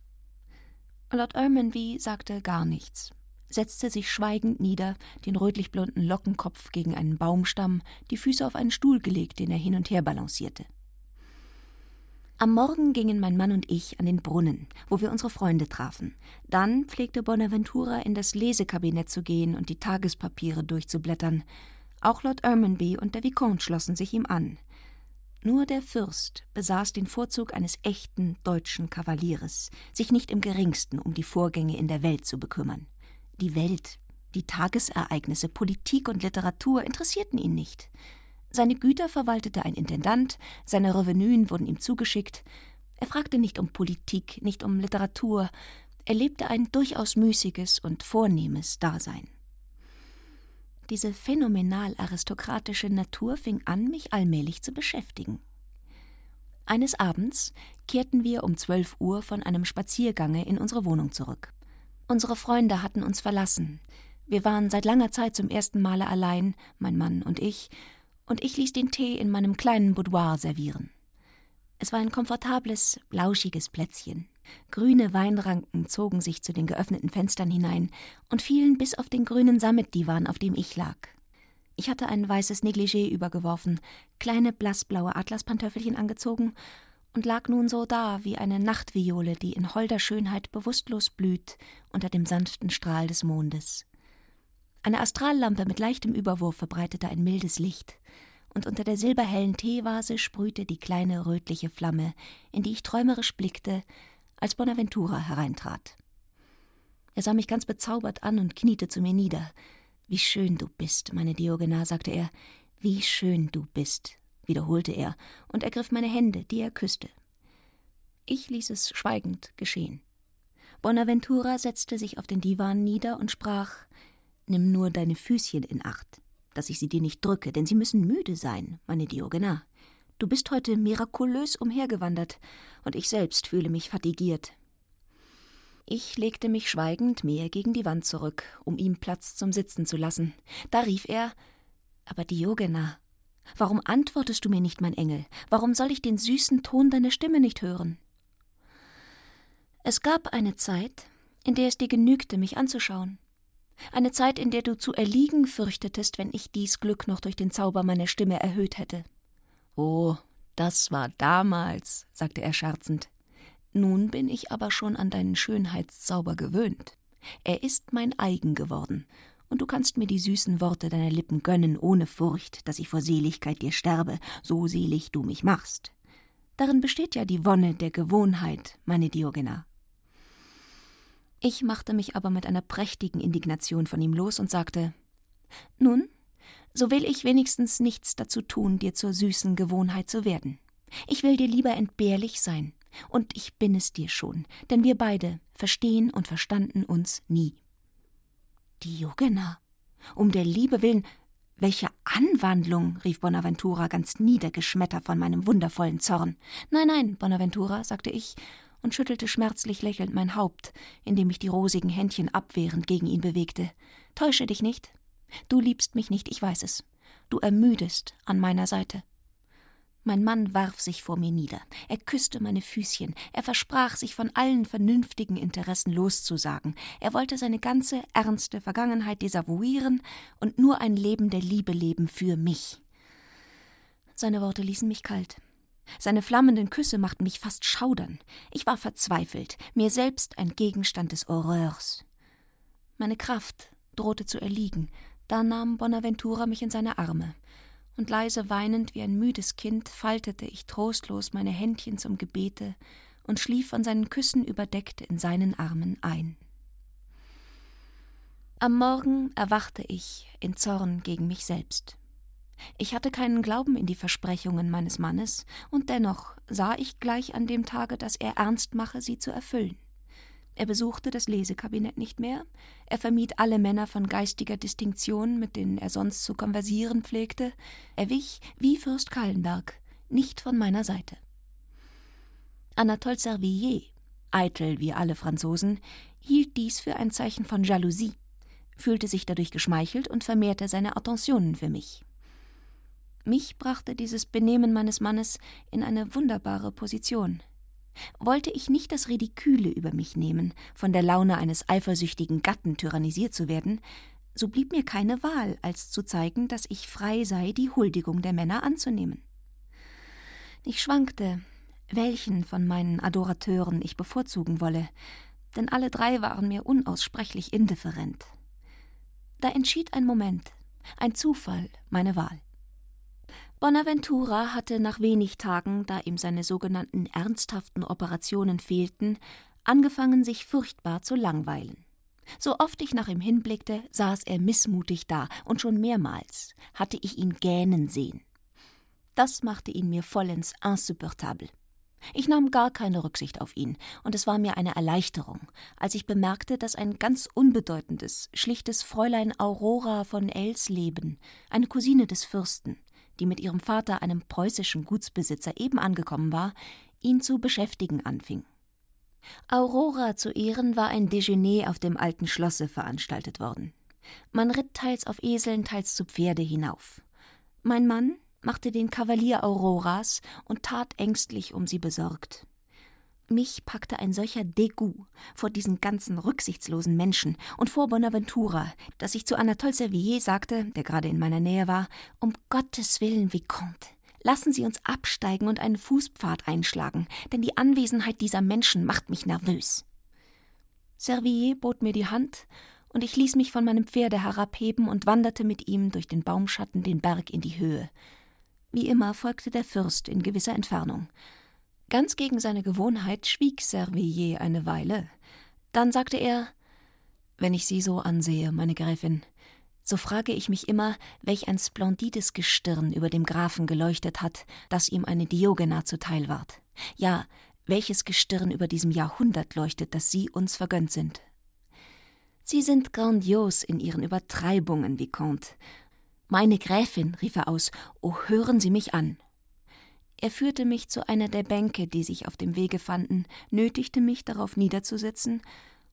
Lord Ermanby sagte gar nichts, setzte sich schweigend nieder, den rötlich-blonden Lockenkopf gegen einen Baumstamm, die Füße auf einen Stuhl gelegt, den er hin und her balancierte. Am Morgen gingen mein Mann und ich an den Brunnen, wo wir unsere Freunde trafen. Dann pflegte Bonaventura in das Lesekabinett zu gehen und die Tagespapiere durchzublättern. Auch Lord Ermanby und der Vicomte schlossen sich ihm an. Nur der Fürst besaß den Vorzug eines echten deutschen Kavalieres, sich nicht im geringsten um die Vorgänge in der Welt zu bekümmern. Die Welt, die Tagesereignisse, Politik und Literatur interessierten ihn nicht. Seine Güter verwaltete ein Intendant, seine Revenuen wurden ihm zugeschickt. Er fragte nicht um Politik, nicht um Literatur, er lebte ein durchaus müßiges und vornehmes Dasein. Diese phänomenal aristokratische Natur fing an, mich allmählich zu beschäftigen. Eines Abends kehrten wir um zwölf Uhr von einem Spaziergange in unsere Wohnung zurück. Unsere Freunde hatten uns verlassen. Wir waren seit langer Zeit zum ersten Male allein, mein Mann und ich, und ich ließ den Tee in meinem kleinen Boudoir servieren. Es war ein komfortables, lauschiges Plätzchen. Grüne Weinranken zogen sich zu den geöffneten Fenstern hinein und fielen bis auf den grünen Sammetdivan, auf dem ich lag. Ich hatte ein weißes Negligé übergeworfen, kleine blassblaue Atlaspantöffelchen angezogen und lag nun so da wie eine Nachtviole, die in holder Schönheit bewusstlos blüht unter dem sanften Strahl des Mondes. Eine Astrallampe mit leichtem Überwurf verbreitete ein mildes Licht, und unter der silberhellen Teevase sprühte die kleine rötliche Flamme, in die ich träumerisch blickte, als Bonaventura hereintrat. Er sah mich ganz bezaubert an und kniete zu mir nieder. Wie schön du bist, meine Diogena, sagte er. Wie schön du bist, wiederholte er und ergriff meine Hände, die er küsste. Ich ließ es schweigend geschehen. Bonaventura setzte sich auf den Divan nieder und sprach Nimm nur deine Füßchen in Acht, dass ich sie dir nicht drücke, denn sie müssen müde sein, meine Diogena. Du bist heute mirakulös umhergewandert, und ich selbst fühle mich fatigiert. Ich legte mich schweigend mehr gegen die Wand zurück, um ihm Platz zum Sitzen zu lassen. Da rief er Aber Diogena, warum antwortest du mir nicht, mein Engel? Warum soll ich den süßen Ton deiner Stimme nicht hören? Es gab eine Zeit, in der es dir genügte, mich anzuschauen. Eine Zeit, in der du zu erliegen fürchtetest, wenn ich dies Glück noch durch den Zauber meiner Stimme erhöht hätte. Oh, das war damals, sagte er scherzend. Nun bin ich aber schon an deinen Schönheitszauber gewöhnt. Er ist mein eigen geworden, und du kannst mir die süßen Worte deiner Lippen gönnen, ohne Furcht, dass ich vor Seligkeit dir sterbe, so selig du mich machst. Darin besteht ja die Wonne der Gewohnheit, meine Diogena. Ich machte mich aber mit einer prächtigen Indignation von ihm los und sagte Nun, so will ich wenigstens nichts dazu tun, dir zur süßen Gewohnheit zu werden. Ich will dir lieber entbehrlich sein, und ich bin es dir schon, denn wir beide verstehen und verstanden uns nie. Diogena, um der Liebe willen, welche Anwandlung, rief Bonaventura ganz niedergeschmettert von meinem wundervollen Zorn. Nein, nein, Bonaventura, sagte ich und schüttelte schmerzlich lächelnd mein Haupt, indem ich die rosigen Händchen abwehrend gegen ihn bewegte. Täusche dich nicht. Du liebst mich nicht, ich weiß es. Du ermüdest an meiner Seite. Mein Mann warf sich vor mir nieder, er küsste meine Füßchen, er versprach, sich von allen vernünftigen Interessen loszusagen, er wollte seine ganze ernste Vergangenheit desavouieren und nur ein Leben der Liebe leben für mich. Seine Worte ließen mich kalt. Seine flammenden Küsse machten mich fast schaudern. Ich war verzweifelt, mir selbst ein Gegenstand des Horreurs. Meine Kraft drohte zu erliegen, da nahm Bonaventura mich in seine Arme und leise weinend wie ein müdes Kind faltete ich trostlos meine Händchen zum Gebete und schlief von seinen Küssen überdeckt in seinen Armen ein. Am Morgen erwachte ich in Zorn gegen mich selbst. Ich hatte keinen Glauben in die Versprechungen meines Mannes, und dennoch sah ich gleich an dem Tage, dass er ernst mache, sie zu erfüllen. Er besuchte das Lesekabinett nicht mehr, er vermied alle Männer von geistiger Distinktion, mit denen er sonst zu konversieren pflegte, er wich, wie Fürst Kallenberg, nicht von meiner Seite. Anatole Servier, eitel wie alle Franzosen, hielt dies für ein Zeichen von Jalousie, fühlte sich dadurch geschmeichelt und vermehrte seine Attentionen für mich. Mich brachte dieses Benehmen meines Mannes in eine wunderbare Position. Wollte ich nicht das Ridiküle über mich nehmen, von der Laune eines eifersüchtigen Gatten tyrannisiert zu werden, so blieb mir keine Wahl, als zu zeigen, dass ich frei sei, die Huldigung der Männer anzunehmen. Ich schwankte, welchen von meinen Adorateuren ich bevorzugen wolle, denn alle drei waren mir unaussprechlich indifferent. Da entschied ein Moment, ein Zufall, meine Wahl. Bonaventura hatte nach wenig Tagen, da ihm seine sogenannten ernsthaften Operationen fehlten, angefangen, sich furchtbar zu langweilen. So oft ich nach ihm hinblickte, saß er missmutig da, und schon mehrmals hatte ich ihn gähnen sehen. Das machte ihn mir vollends insupportable. Ich nahm gar keine Rücksicht auf ihn, und es war mir eine Erleichterung, als ich bemerkte, dass ein ganz unbedeutendes, schlichtes Fräulein Aurora von Elsleben, eine Cousine des Fürsten, die mit ihrem Vater, einem preußischen Gutsbesitzer, eben angekommen war, ihn zu beschäftigen anfing. Aurora zu Ehren war ein Dejeuner auf dem alten Schlosse veranstaltet worden. Man ritt teils auf Eseln, teils zu Pferde hinauf. Mein Mann machte den Kavalier Auroras und tat ängstlich um sie besorgt. Mich packte ein solcher Degout vor diesen ganzen rücksichtslosen Menschen und vor Bonaventura, dass ich zu Anatole Servier sagte, der gerade in meiner Nähe war, um Gottes Willen, Vicomte, lassen Sie uns absteigen und einen Fußpfad einschlagen, denn die Anwesenheit dieser Menschen macht mich nervös. Servier bot mir die Hand, und ich ließ mich von meinem Pferde herabheben und wanderte mit ihm durch den Baumschatten den Berg in die Höhe. Wie immer folgte der Fürst in gewisser Entfernung. Ganz gegen seine Gewohnheit schwieg Servier eine Weile. Dann sagte er Wenn ich Sie so ansehe, meine Gräfin, so frage ich mich immer, welch ein splendides Gestirn über dem Grafen geleuchtet hat, dass ihm eine Diogena zuteil ward. Ja, welches Gestirn über diesem Jahrhundert leuchtet, dass Sie uns vergönnt sind. Sie sind grandios in Ihren Übertreibungen, Vicomte. Meine Gräfin, rief er aus, oh, hören Sie mich an. Er führte mich zu einer der Bänke, die sich auf dem Wege fanden, nötigte mich darauf niederzusetzen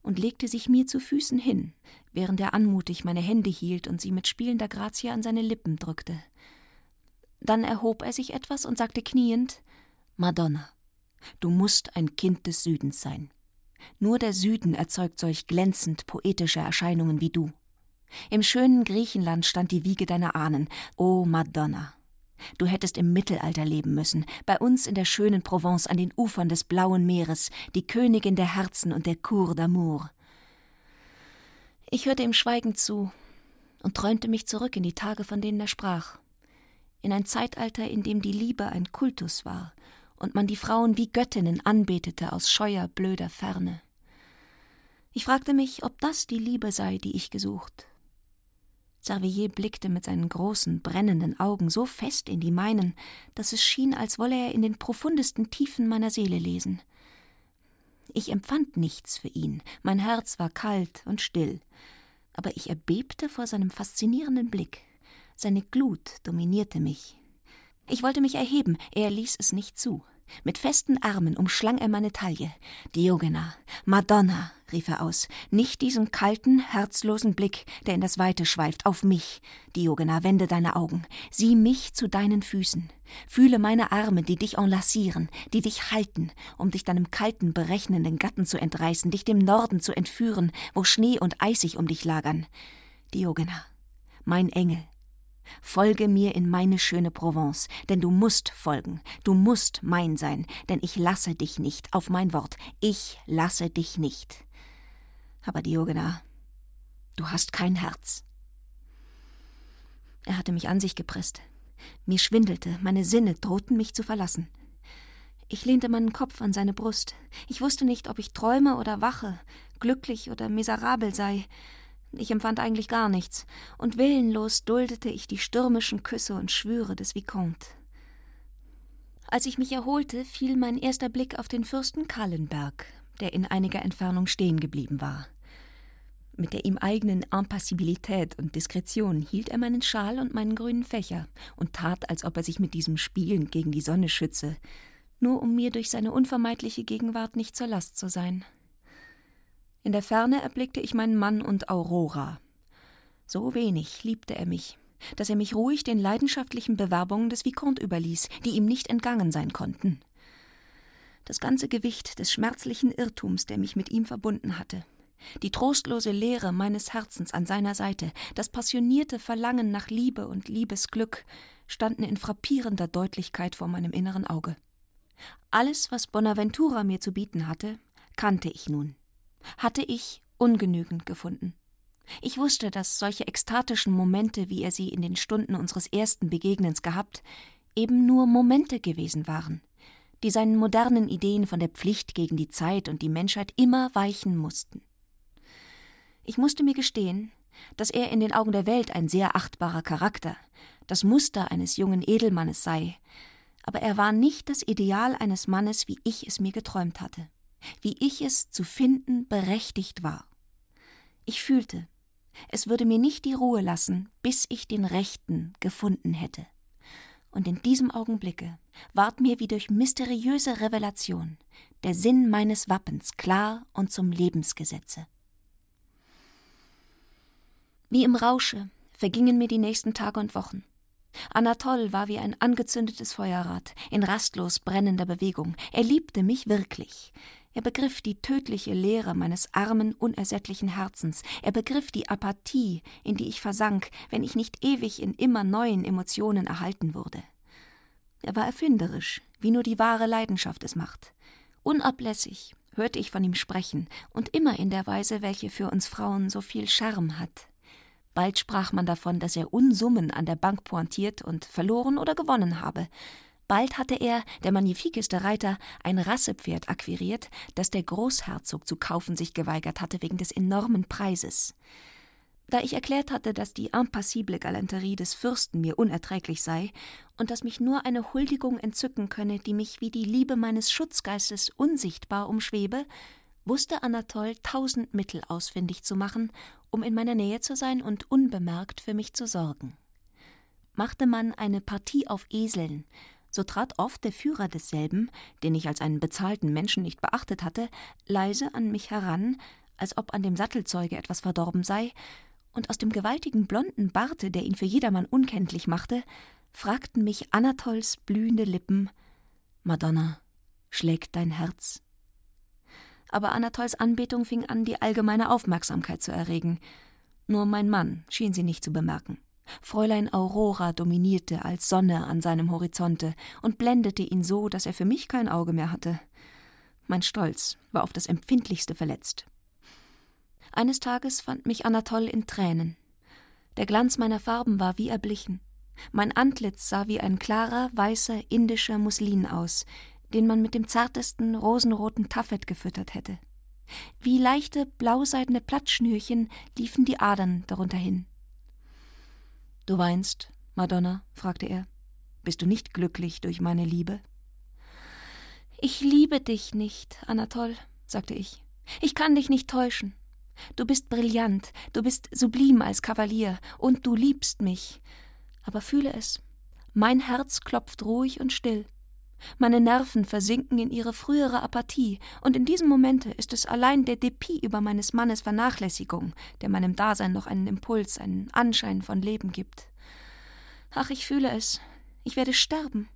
und legte sich mir zu Füßen hin, während er anmutig meine Hände hielt und sie mit spielender Grazie an seine Lippen drückte. Dann erhob er sich etwas und sagte kniend Madonna, du musst ein Kind des Südens sein. Nur der Süden erzeugt solch glänzend poetische Erscheinungen wie du. Im schönen Griechenland stand die Wiege deiner Ahnen, o Madonna. Du hättest im Mittelalter leben müssen, bei uns in der schönen Provence an den Ufern des blauen Meeres, die Königin der Herzen und der Cour d'amour. Ich hörte ihm schweigend zu und träumte mich zurück in die Tage, von denen er sprach, in ein Zeitalter, in dem die Liebe ein Kultus war und man die Frauen wie Göttinnen anbetete aus scheuer, blöder Ferne. Ich fragte mich, ob das die Liebe sei, die ich gesucht. Servier blickte mit seinen großen, brennenden Augen so fest in die meinen, dass es schien, als wolle er in den profundesten Tiefen meiner Seele lesen. Ich empfand nichts für ihn, mein Herz war kalt und still, aber ich erbebte vor seinem faszinierenden Blick. Seine Glut dominierte mich. Ich wollte mich erheben, er ließ es nicht zu. Mit festen Armen umschlang er meine Taille. Diogena, Madonna, rief er aus, nicht diesen kalten, herzlosen Blick, der in das Weite schweift, auf mich. Diogena, wende deine Augen, sieh mich zu deinen Füßen. Fühle meine Arme, die dich enlacieren, die dich halten, um dich deinem kalten, berechnenden Gatten zu entreißen, dich dem Norden zu entführen, wo Schnee und Eisig um dich lagern. Diogena, mein Engel, Folge mir in meine schöne Provence, denn du musst folgen, du musst mein sein, denn ich lasse dich nicht, auf mein Wort, ich lasse dich nicht. Aber Diogena, du hast kein Herz. Er hatte mich an sich gepresst. Mir schwindelte, meine Sinne drohten mich zu verlassen. Ich lehnte meinen Kopf an seine Brust. Ich wusste nicht, ob ich träume oder wache, glücklich oder miserabel sei. Ich empfand eigentlich gar nichts, und willenlos duldete ich die stürmischen Küsse und Schwüre des Vicomte. Als ich mich erholte, fiel mein erster Blick auf den Fürsten Kallenberg, der in einiger Entfernung stehen geblieben war. Mit der ihm eigenen Impassibilität und Diskretion hielt er meinen Schal und meinen grünen Fächer und tat, als ob er sich mit diesem spielend gegen die Sonne schütze, nur um mir durch seine unvermeidliche Gegenwart nicht zur Last zu sein. In der Ferne erblickte ich meinen Mann und Aurora. So wenig liebte er mich, dass er mich ruhig den leidenschaftlichen Bewerbungen des Vicomte überließ, die ihm nicht entgangen sein konnten. Das ganze Gewicht des schmerzlichen Irrtums, der mich mit ihm verbunden hatte, die trostlose Leere meines Herzens an seiner Seite, das passionierte Verlangen nach Liebe und Liebesglück standen in frappierender Deutlichkeit vor meinem inneren Auge. Alles, was Bonaventura mir zu bieten hatte, kannte ich nun hatte ich ungenügend gefunden. Ich wusste, dass solche ekstatischen Momente, wie er sie in den Stunden unseres ersten Begegnens gehabt, eben nur Momente gewesen waren, die seinen modernen Ideen von der Pflicht gegen die Zeit und die Menschheit immer weichen mussten. Ich musste mir gestehen, dass er in den Augen der Welt ein sehr achtbarer Charakter, das Muster eines jungen Edelmannes sei, aber er war nicht das Ideal eines Mannes, wie ich es mir geträumt hatte wie ich es zu finden berechtigt war. Ich fühlte, es würde mir nicht die Ruhe lassen, bis ich den Rechten gefunden hätte. Und in diesem Augenblicke ward mir wie durch mysteriöse Revelation der Sinn meines Wappens klar und zum Lebensgesetze. Wie im Rausche vergingen mir die nächsten Tage und Wochen. Anatol war wie ein angezündetes Feuerrad, in rastlos brennender Bewegung. Er liebte mich wirklich. Er begriff die tödliche Leere meines armen, unersättlichen Herzens, er begriff die Apathie, in die ich versank, wenn ich nicht ewig in immer neuen Emotionen erhalten wurde. Er war erfinderisch, wie nur die wahre Leidenschaft es macht. Unablässig hörte ich von ihm sprechen, und immer in der Weise, welche für uns Frauen so viel Charme hat. Bald sprach man davon, dass er Unsummen an der Bank pointiert und verloren oder gewonnen habe, Bald hatte er, der magnifikeste Reiter, ein Rassepferd akquiriert, das der Großherzog zu kaufen sich geweigert hatte wegen des enormen Preises. Da ich erklärt hatte, dass die impassible Galanterie des Fürsten mir unerträglich sei und dass mich nur eine Huldigung entzücken könne, die mich wie die Liebe meines Schutzgeistes unsichtbar umschwebe, wusste Anatol tausend Mittel ausfindig zu machen, um in meiner Nähe zu sein und unbemerkt für mich zu sorgen. Machte man eine Partie auf Eseln, so trat oft der Führer desselben, den ich als einen bezahlten Menschen nicht beachtet hatte, leise an mich heran, als ob an dem Sattelzeuge etwas verdorben sei, und aus dem gewaltigen blonden Barte, der ihn für jedermann unkenntlich machte, fragten mich Anatols blühende Lippen Madonna, schlägt dein Herz? Aber Anatols Anbetung fing an, die allgemeine Aufmerksamkeit zu erregen. Nur mein Mann schien sie nicht zu bemerken. Fräulein Aurora dominierte als Sonne an seinem Horizonte und blendete ihn so, dass er für mich kein Auge mehr hatte. Mein Stolz war auf das empfindlichste verletzt. Eines Tages fand mich Anatol in Tränen. Der Glanz meiner Farben war wie erblichen. Mein Antlitz sah wie ein klarer, weißer indischer Muslin aus, den man mit dem zartesten rosenroten Taffet gefüttert hätte. Wie leichte blauseidene Plattschnürchen liefen die Adern darunter hin. Du weinst, Madonna? fragte er. Bist du nicht glücklich durch meine Liebe? Ich liebe dich nicht, Anatol, sagte ich. Ich kann dich nicht täuschen. Du bist brillant, du bist sublim als Kavalier, und du liebst mich. Aber fühle es. Mein Herz klopft ruhig und still. Meine Nerven versinken in ihre frühere Apathie, und in diesem Momente ist es allein der Depit über meines Mannes Vernachlässigung, der meinem Dasein noch einen Impuls, einen Anschein von Leben gibt. Ach, ich fühle es. Ich werde sterben,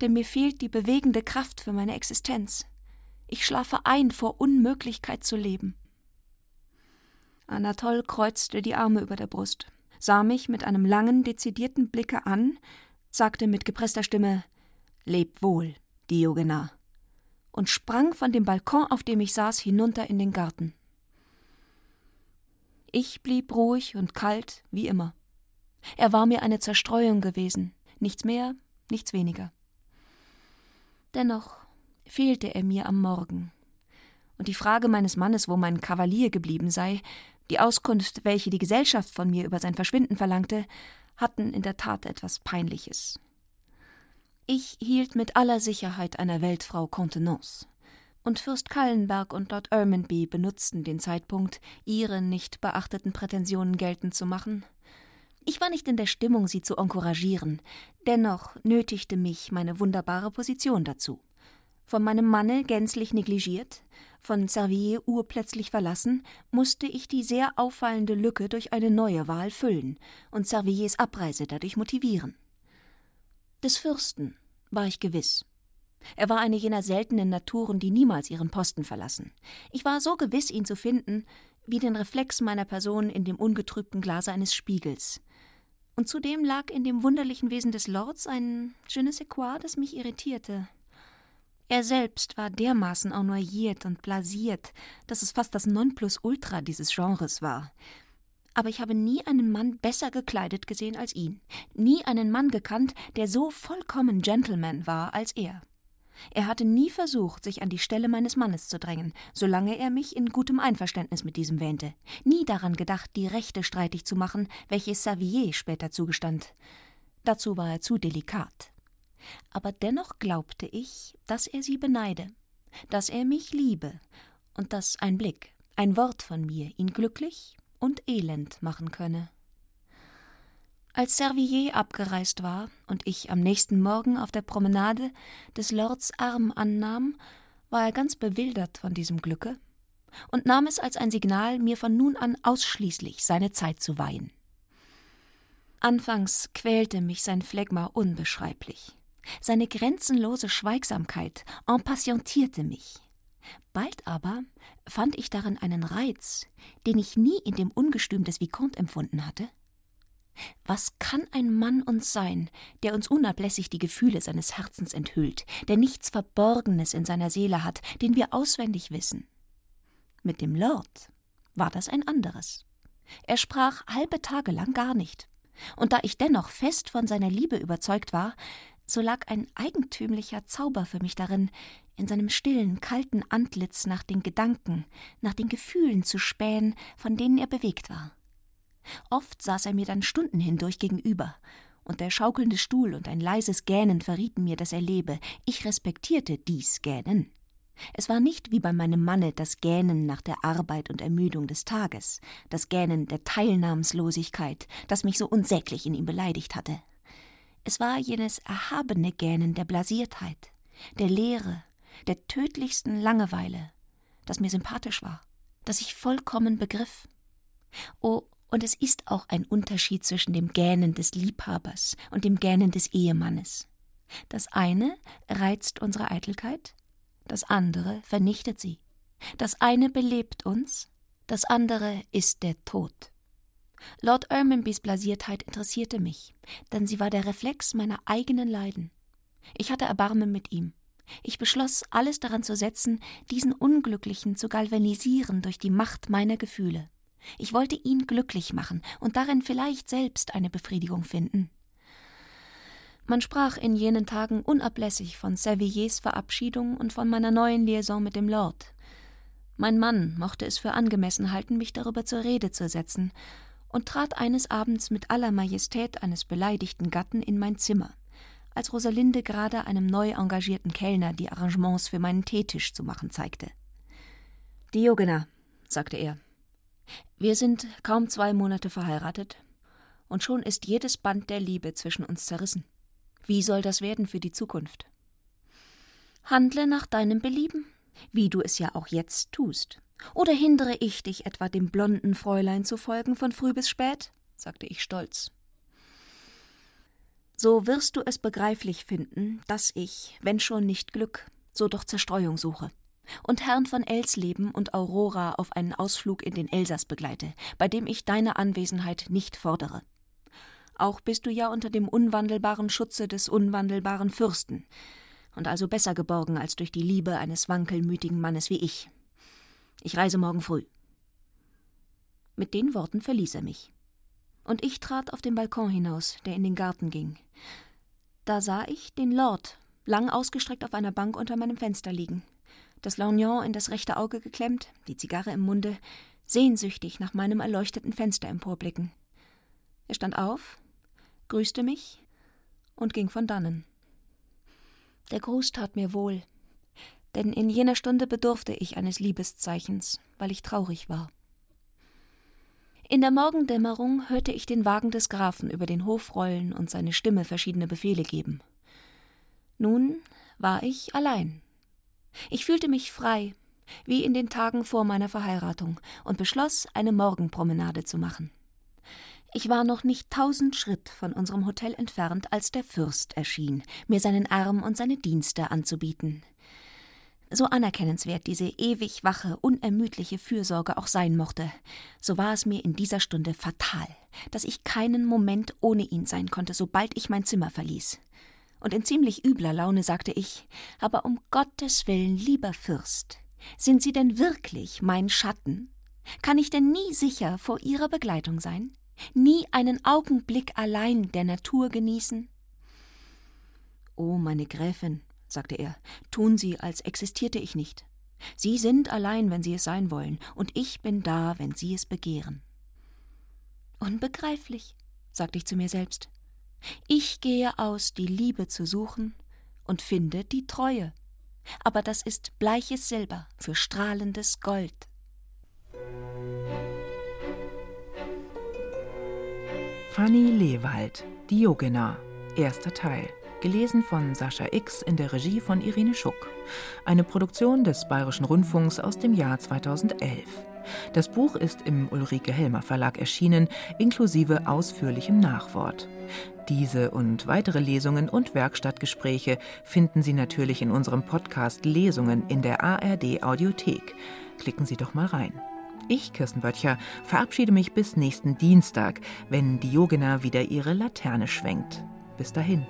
denn mir fehlt die bewegende Kraft für meine Existenz. Ich schlafe ein vor Unmöglichkeit zu leben. Anatol kreuzte die Arme über der Brust, sah mich mit einem langen, dezidierten Blicke an, sagte mit gepresster Stimme Leb wohl, Diogenar, und sprang von dem Balkon, auf dem ich saß, hinunter in den Garten. Ich blieb ruhig und kalt wie immer. Er war mir eine Zerstreuung gewesen, nichts mehr, nichts weniger. Dennoch fehlte er mir am Morgen. Und die Frage meines Mannes, wo mein Kavalier geblieben sei, die Auskunft, welche die Gesellschaft von mir über sein Verschwinden verlangte, hatten in der Tat etwas Peinliches. Ich hielt mit aller Sicherheit einer Weltfrau Kontenance. Und Fürst Kallenberg und Lord Ermanby benutzten den Zeitpunkt, ihre nicht beachteten Prätensionen geltend zu machen. Ich war nicht in der Stimmung, sie zu encouragieren, dennoch nötigte mich meine wunderbare Position dazu. Von meinem Manne gänzlich negligiert, von Servier urplötzlich verlassen, musste ich die sehr auffallende Lücke durch eine neue Wahl füllen und Serviers Abreise dadurch motivieren. Des Fürsten war ich gewiss. Er war eine jener seltenen Naturen, die niemals ihren Posten verlassen. Ich war so gewiss, ihn zu finden, wie den Reflex meiner Person in dem ungetrübten Glase eines Spiegels. Und zudem lag in dem wunderlichen Wesen des Lords ein je ne sais quoi, das mich irritierte. Er selbst war dermaßen ennoyiert und blasiert, dass es fast das Nonplusultra dieses Genres war aber ich habe nie einen Mann besser gekleidet gesehen als ihn, nie einen Mann gekannt, der so vollkommen Gentleman war als er. Er hatte nie versucht, sich an die Stelle meines Mannes zu drängen, solange er mich in gutem Einverständnis mit diesem wähnte, nie daran gedacht, die Rechte streitig zu machen, welche Savier später zugestand. Dazu war er zu delikat. Aber dennoch glaubte ich, dass er sie beneide, dass er mich liebe und dass ein Blick, ein Wort von mir ihn glücklich und elend machen könne. Als Servier abgereist war und ich am nächsten Morgen auf der Promenade des Lords Arm annahm, war er ganz bewildert von diesem Glücke und nahm es als ein Signal, mir von nun an ausschließlich seine Zeit zu weihen. Anfangs quälte mich sein Phlegma unbeschreiblich. Seine grenzenlose Schweigsamkeit impatientierte mich. Bald aber fand ich darin einen Reiz, den ich nie in dem Ungestüm des Vicomte empfunden hatte. Was kann ein Mann uns sein, der uns unablässig die Gefühle seines Herzens enthüllt, der nichts Verborgenes in seiner Seele hat, den wir auswendig wissen? Mit dem Lord war das ein anderes. Er sprach halbe Tage lang gar nicht, und da ich dennoch fest von seiner Liebe überzeugt war, so lag ein eigentümlicher Zauber für mich darin, in seinem stillen, kalten Antlitz nach den Gedanken, nach den Gefühlen zu spähen, von denen er bewegt war. Oft saß er mir dann Stunden hindurch gegenüber, und der schaukelnde Stuhl und ein leises Gähnen verrieten mir, dass er lebe. Ich respektierte dies Gähnen. Es war nicht wie bei meinem Manne das Gähnen nach der Arbeit und Ermüdung des Tages, das Gähnen der Teilnahmslosigkeit, das mich so unsäglich in ihm beleidigt hatte. Es war jenes erhabene Gähnen der Blasiertheit, der Leere, der tödlichsten Langeweile, das mir sympathisch war, das ich vollkommen begriff. Oh, und es ist auch ein Unterschied zwischen dem Gähnen des Liebhabers und dem Gähnen des Ehemannes. Das eine reizt unsere Eitelkeit, das andere vernichtet sie. Das eine belebt uns, das andere ist der Tod. Lord Ermanbys Blasiertheit interessierte mich, denn sie war der Reflex meiner eigenen Leiden. Ich hatte Erbarmen mit ihm. Ich beschloss, alles daran zu setzen, diesen Unglücklichen zu galvanisieren durch die Macht meiner Gefühle. Ich wollte ihn glücklich machen und darin vielleicht selbst eine Befriedigung finden. Man sprach in jenen Tagen unablässig von Serviers Verabschiedung und von meiner neuen Liaison mit dem Lord. Mein Mann mochte es für angemessen halten, mich darüber zur Rede zu setzen, und trat eines Abends mit aller Majestät eines beleidigten Gatten in mein Zimmer, als Rosalinde gerade einem neu engagierten Kellner die Arrangements für meinen Teetisch zu machen zeigte. Diogena, sagte er, wir sind kaum zwei Monate verheiratet, und schon ist jedes Band der Liebe zwischen uns zerrissen. Wie soll das werden für die Zukunft? Handle nach deinem Belieben, wie du es ja auch jetzt tust. Oder hindere ich dich etwa dem blonden Fräulein zu folgen von früh bis spät? sagte ich stolz. So wirst du es begreiflich finden, dass ich, wenn schon nicht Glück, so doch Zerstreuung suche und Herrn von Elsleben und Aurora auf einen Ausflug in den Elsass begleite, bei dem ich deine Anwesenheit nicht fordere. Auch bist du ja unter dem unwandelbaren Schutze des unwandelbaren Fürsten, und also besser geborgen als durch die Liebe eines wankelmütigen Mannes wie ich. Ich reise morgen früh. Mit den Worten verließ er mich. Und ich trat auf den Balkon hinaus, der in den Garten ging. Da sah ich den Lord, lang ausgestreckt auf einer Bank unter meinem Fenster liegen, das Lorgnon in das rechte Auge geklemmt, die Zigarre im Munde, sehnsüchtig nach meinem erleuchteten Fenster emporblicken. Er stand auf, grüßte mich und ging von dannen. Der Gruß tat mir wohl, denn in jener Stunde bedurfte ich eines Liebeszeichens, weil ich traurig war. In der Morgendämmerung hörte ich den Wagen des Grafen über den Hof rollen und seine Stimme verschiedene Befehle geben. Nun war ich allein. Ich fühlte mich frei, wie in den Tagen vor meiner Verheiratung, und beschloss, eine Morgenpromenade zu machen. Ich war noch nicht tausend Schritt von unserem Hotel entfernt, als der Fürst erschien, mir seinen Arm und seine Dienste anzubieten. So anerkennenswert diese ewig wache, unermüdliche Fürsorge auch sein mochte, so war es mir in dieser Stunde fatal, dass ich keinen Moment ohne ihn sein konnte, sobald ich mein Zimmer verließ. Und in ziemlich übler Laune sagte ich, aber um Gottes willen, lieber Fürst, sind Sie denn wirklich mein Schatten? Kann ich denn nie sicher vor Ihrer Begleitung sein? nie einen Augenblick allein der Natur genießen? Oh, meine Gräfin, sagte er, tun Sie, als existierte ich nicht. Sie sind allein, wenn Sie es sein wollen, und ich bin da, wenn Sie es begehren. Unbegreiflich, sagte ich zu mir selbst. Ich gehe aus, die Liebe zu suchen, und finde die Treue. Aber das ist bleiches Silber für strahlendes Gold. Fanny Lewald, Diogena, erster Teil. Gelesen von Sascha X in der Regie von Irene Schuck. Eine Produktion des Bayerischen Rundfunks aus dem Jahr 2011. Das Buch ist im Ulrike Helmer Verlag erschienen, inklusive ausführlichem Nachwort. Diese und weitere Lesungen und Werkstattgespräche finden Sie natürlich in unserem Podcast Lesungen in der ARD Audiothek. Klicken Sie doch mal rein. Ich, Kirsten Böttcher, verabschiede mich bis nächsten Dienstag, wenn Diogena wieder ihre Laterne schwenkt. Bis dahin.